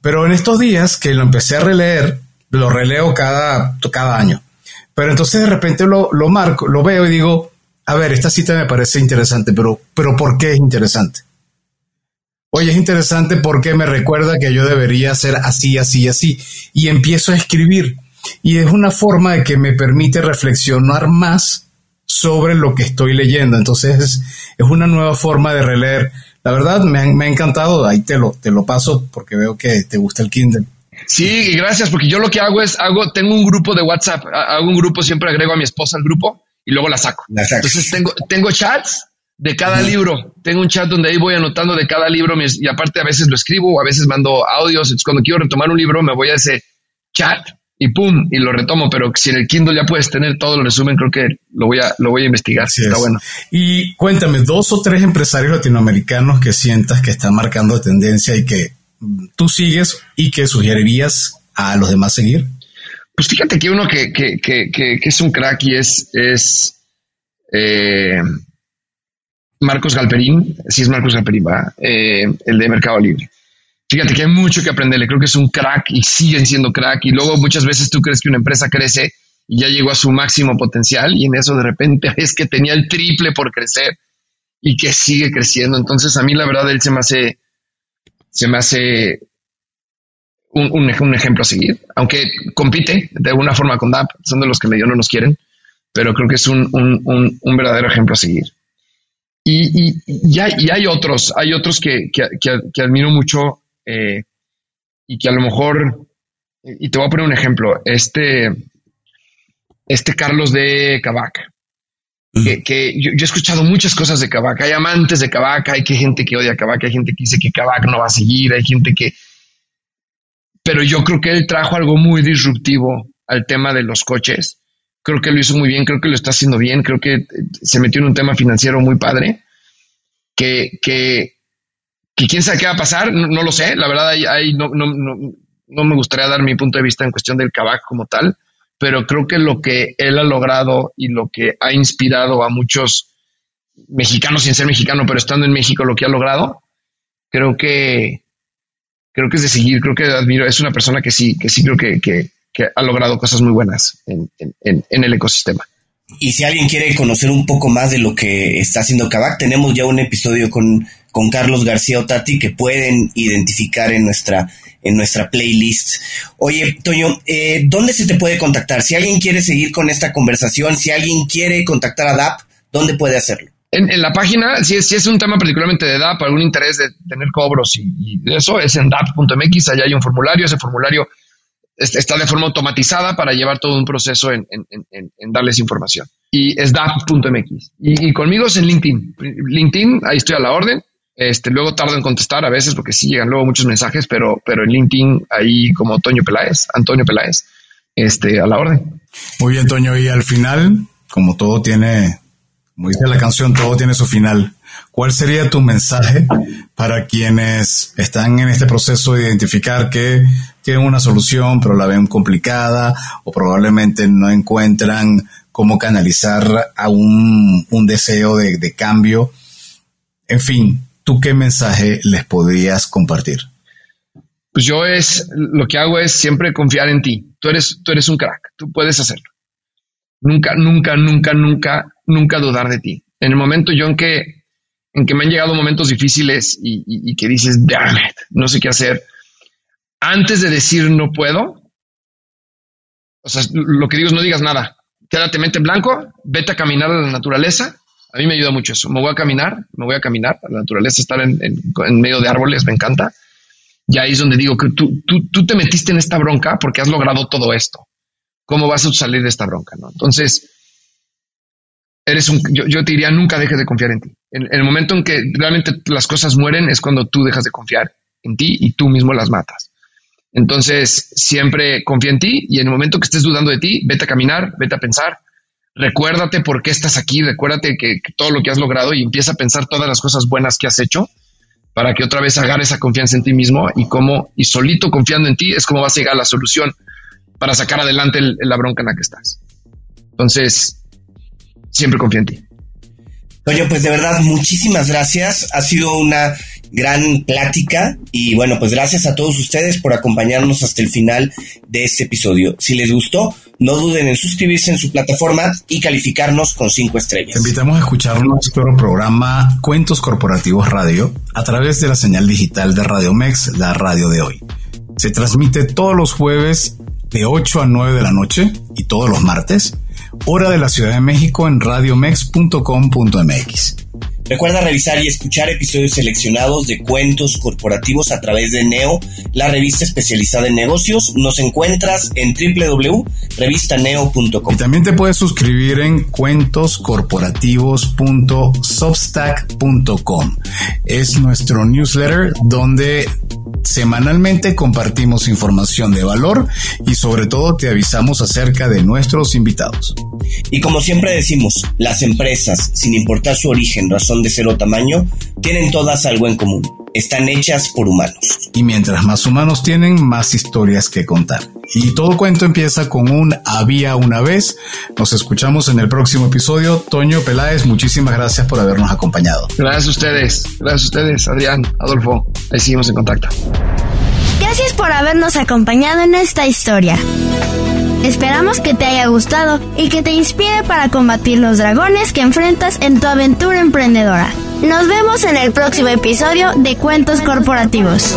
Pero en estos días que lo empecé a releer, lo releo cada, cada año. Pero entonces de repente lo, lo marco, lo veo y digo, a ver, esta cita me parece interesante, pero, pero ¿por qué es interesante? Oye, es interesante porque me recuerda que yo debería ser así, así, así. Y empiezo a escribir. Y es una forma de que me permite reflexionar más sobre lo que estoy leyendo. Entonces es, es una nueva forma de releer la verdad me ha, encantado, ahí te lo, te lo paso porque veo que te gusta el Kindle. Sí, gracias, porque yo lo que hago es, hago, tengo un grupo de WhatsApp, hago un grupo, siempre agrego a mi esposa al grupo y luego la saco. Entonces tengo, tengo chats de cada libro. Tengo un chat donde ahí voy anotando de cada libro y aparte a veces lo escribo a veces mando audios. Entonces cuando quiero retomar un libro me voy a ese chat y pum, y lo retomo, pero si en el Kindle ya puedes tener todo el resumen, creo que lo voy a, lo voy a investigar. si Está bueno. Y cuéntame, dos o tres empresarios latinoamericanos que sientas que están marcando tendencia y que tú sigues y que sugerirías a los demás seguir. Pues fíjate que uno que, que, que, es un crack y es, es eh, Marcos Galperín, sí es Marcos Galperín, va, eh, el de Mercado Libre. Fíjate que hay mucho que aprenderle, creo que es un crack y siguen siendo crack y luego muchas veces tú crees que una empresa crece y ya llegó a su máximo potencial y en eso de repente es que tenía el triple por crecer y que sigue creciendo. Entonces a mí la verdad él se me hace, se me hace un, un, ejemplo a seguir, aunque compite de alguna forma con DAP, son de los que medio no nos quieren, pero creo que es un, un verdadero ejemplo a seguir. Y, y, hay, otros, hay otros que, que, admiro mucho eh, y que a lo mejor, y te voy a poner un ejemplo, este, este Carlos de Cabac, que, yo, he escuchado muchas cosas de Cabac, hay amantes de Cabac, hay que gente que odia Cabac, hay gente que dice que Cabac no va a seguir, hay gente que... Pero yo creo que él trajo algo muy disruptivo al tema de los coches. Creo que lo hizo muy bien, creo que lo está haciendo bien, creo que se metió en un tema financiero muy padre, que, que, quién sabe qué va a pasar, no, lo sé, la verdad ahí, no, no, no, me gustaría dar mi punto de vista en cuestión del Kavak como tal, pero creo que lo que él ha logrado y lo que ha inspirado a muchos mexicanos sin ser mexicano, pero estando en México, lo que ha logrado, creo que creo que es de seguir, creo que admiro, es una persona que sí, que sí creo que, que, ha logrado cosas muy buenas en, el ecosistema. Y si alguien quiere conocer un poco más de lo que está haciendo Kavak, tenemos ya un episodio con, con Carlos García Otati que pueden identificar en nuestra, en nuestra playlist. Oye, Toño, eh, ¿dónde se te puede contactar? Si alguien quiere seguir con esta conversación, si alguien quiere contactar a DAP, ¿dónde puede hacerlo? En, la página, si es, si es un tema particularmente de DAP, algún interés de tener cobros y, y eso, es en DAP.mx, allá hay un formulario, ese formulario está de forma automatizada para llevar todo un proceso en, darles información. Y es DAP.mx. Y, conmigo es en LinkedIn. LinkedIn, ahí estoy a la orden. Este, luego tardo en contestar a veces porque sí llegan luego muchos mensajes, pero, pero en LinkedIn ahí como Toño Peláez, Antonio Peláez, este, a la orden. Muy bien, Toño. Y al final, como todo tiene, como dice la canción, todo tiene su final. ¿Cuál sería tu mensaje para quienes están en este proceso de identificar que tienen una solución pero la ven complicada o probablemente no encuentran cómo canalizar a un, deseo de, de cambio? En fin, ¿tú qué mensaje les podrías compartir? Pues yo es, lo que hago es siempre confiar en ti. Tú eres, tú eres un crack, tú puedes hacerlo. Nunca, nunca, nunca, nunca, nunca dudar de ti. En el momento yo en que en que me han llegado momentos difíciles y, que dices, damn no sé qué hacer. Antes de decir no puedo, o sea, lo que digo es no digas nada. Quédate mente en blanco, vete a caminar a la naturaleza. A mí me ayuda mucho eso. Me voy a caminar, me voy a caminar la naturaleza, estar en, medio de árboles, me encanta. Y ahí es donde digo que tú, tú, tú te metiste en esta bronca porque has logrado todo esto. ¿Cómo vas a salir de esta bronca? ¿no? Entonces, eres un, yo, te diría, nunca dejes de confiar en ti. En, el momento en que realmente las cosas mueren es cuando tú dejas de confiar en ti y tú mismo las matas. Entonces, siempre confía en ti y en el momento que estés dudando de ti, vete a caminar, vete a pensar, recuérdate por qué estás aquí, recuérdate que, todo lo que has logrado y empieza a pensar todas las cosas buenas que has hecho para que otra vez agarres esa confianza en ti mismo y como, y solito confiando en ti es como vas a llegar a la solución para sacar adelante la bronca en la que estás. Entonces, siempre confío en ti. Oye, pues de verdad, muchísimas gracias. Ha sido una gran plática y bueno, pues gracias a todos ustedes por acompañarnos hasta el final de este episodio. Si les gustó, no duden en suscribirse en su plataforma y calificarnos con cinco estrellas. Te invitamos a escuchar nuestro programa Cuentos Corporativos Radio a través de la señal digital de Radio Mex, la radio de hoy. Se transmite todos los jueves de 8 a 9 de la noche y todos los martes hora de la Ciudad de México en radiomex.com.mx. Recuerda revisar y escuchar episodios seleccionados de cuentos corporativos a través de Neo, la revista especializada en negocios. Nos encuentras en www.revistaneo.com. Y también te puedes suscribir en cuentoscorporativos.substack.com. Es nuestro newsletter donde Semanalmente compartimos información de valor y sobre todo te avisamos acerca de nuestros invitados. Y como siempre decimos, las empresas, sin importar su origen, razón de ser o tamaño, tienen todas algo en común. Están hechas por humanos. Y mientras más humanos tienen, más historias que contar. Y todo cuento empieza con un había una vez. Nos escuchamos en el próximo episodio. Toño Peláez, muchísimas gracias por habernos acompañado. Gracias a ustedes. Gracias a ustedes, Adrián, Adolfo. Ahí seguimos en contacto. Gracias por habernos acompañado en esta historia. Esperamos que te haya gustado y que te inspire para combatir los dragones que enfrentas en tu aventura emprendedora. Nos vemos en el próximo episodio de Cuentos Corporativos.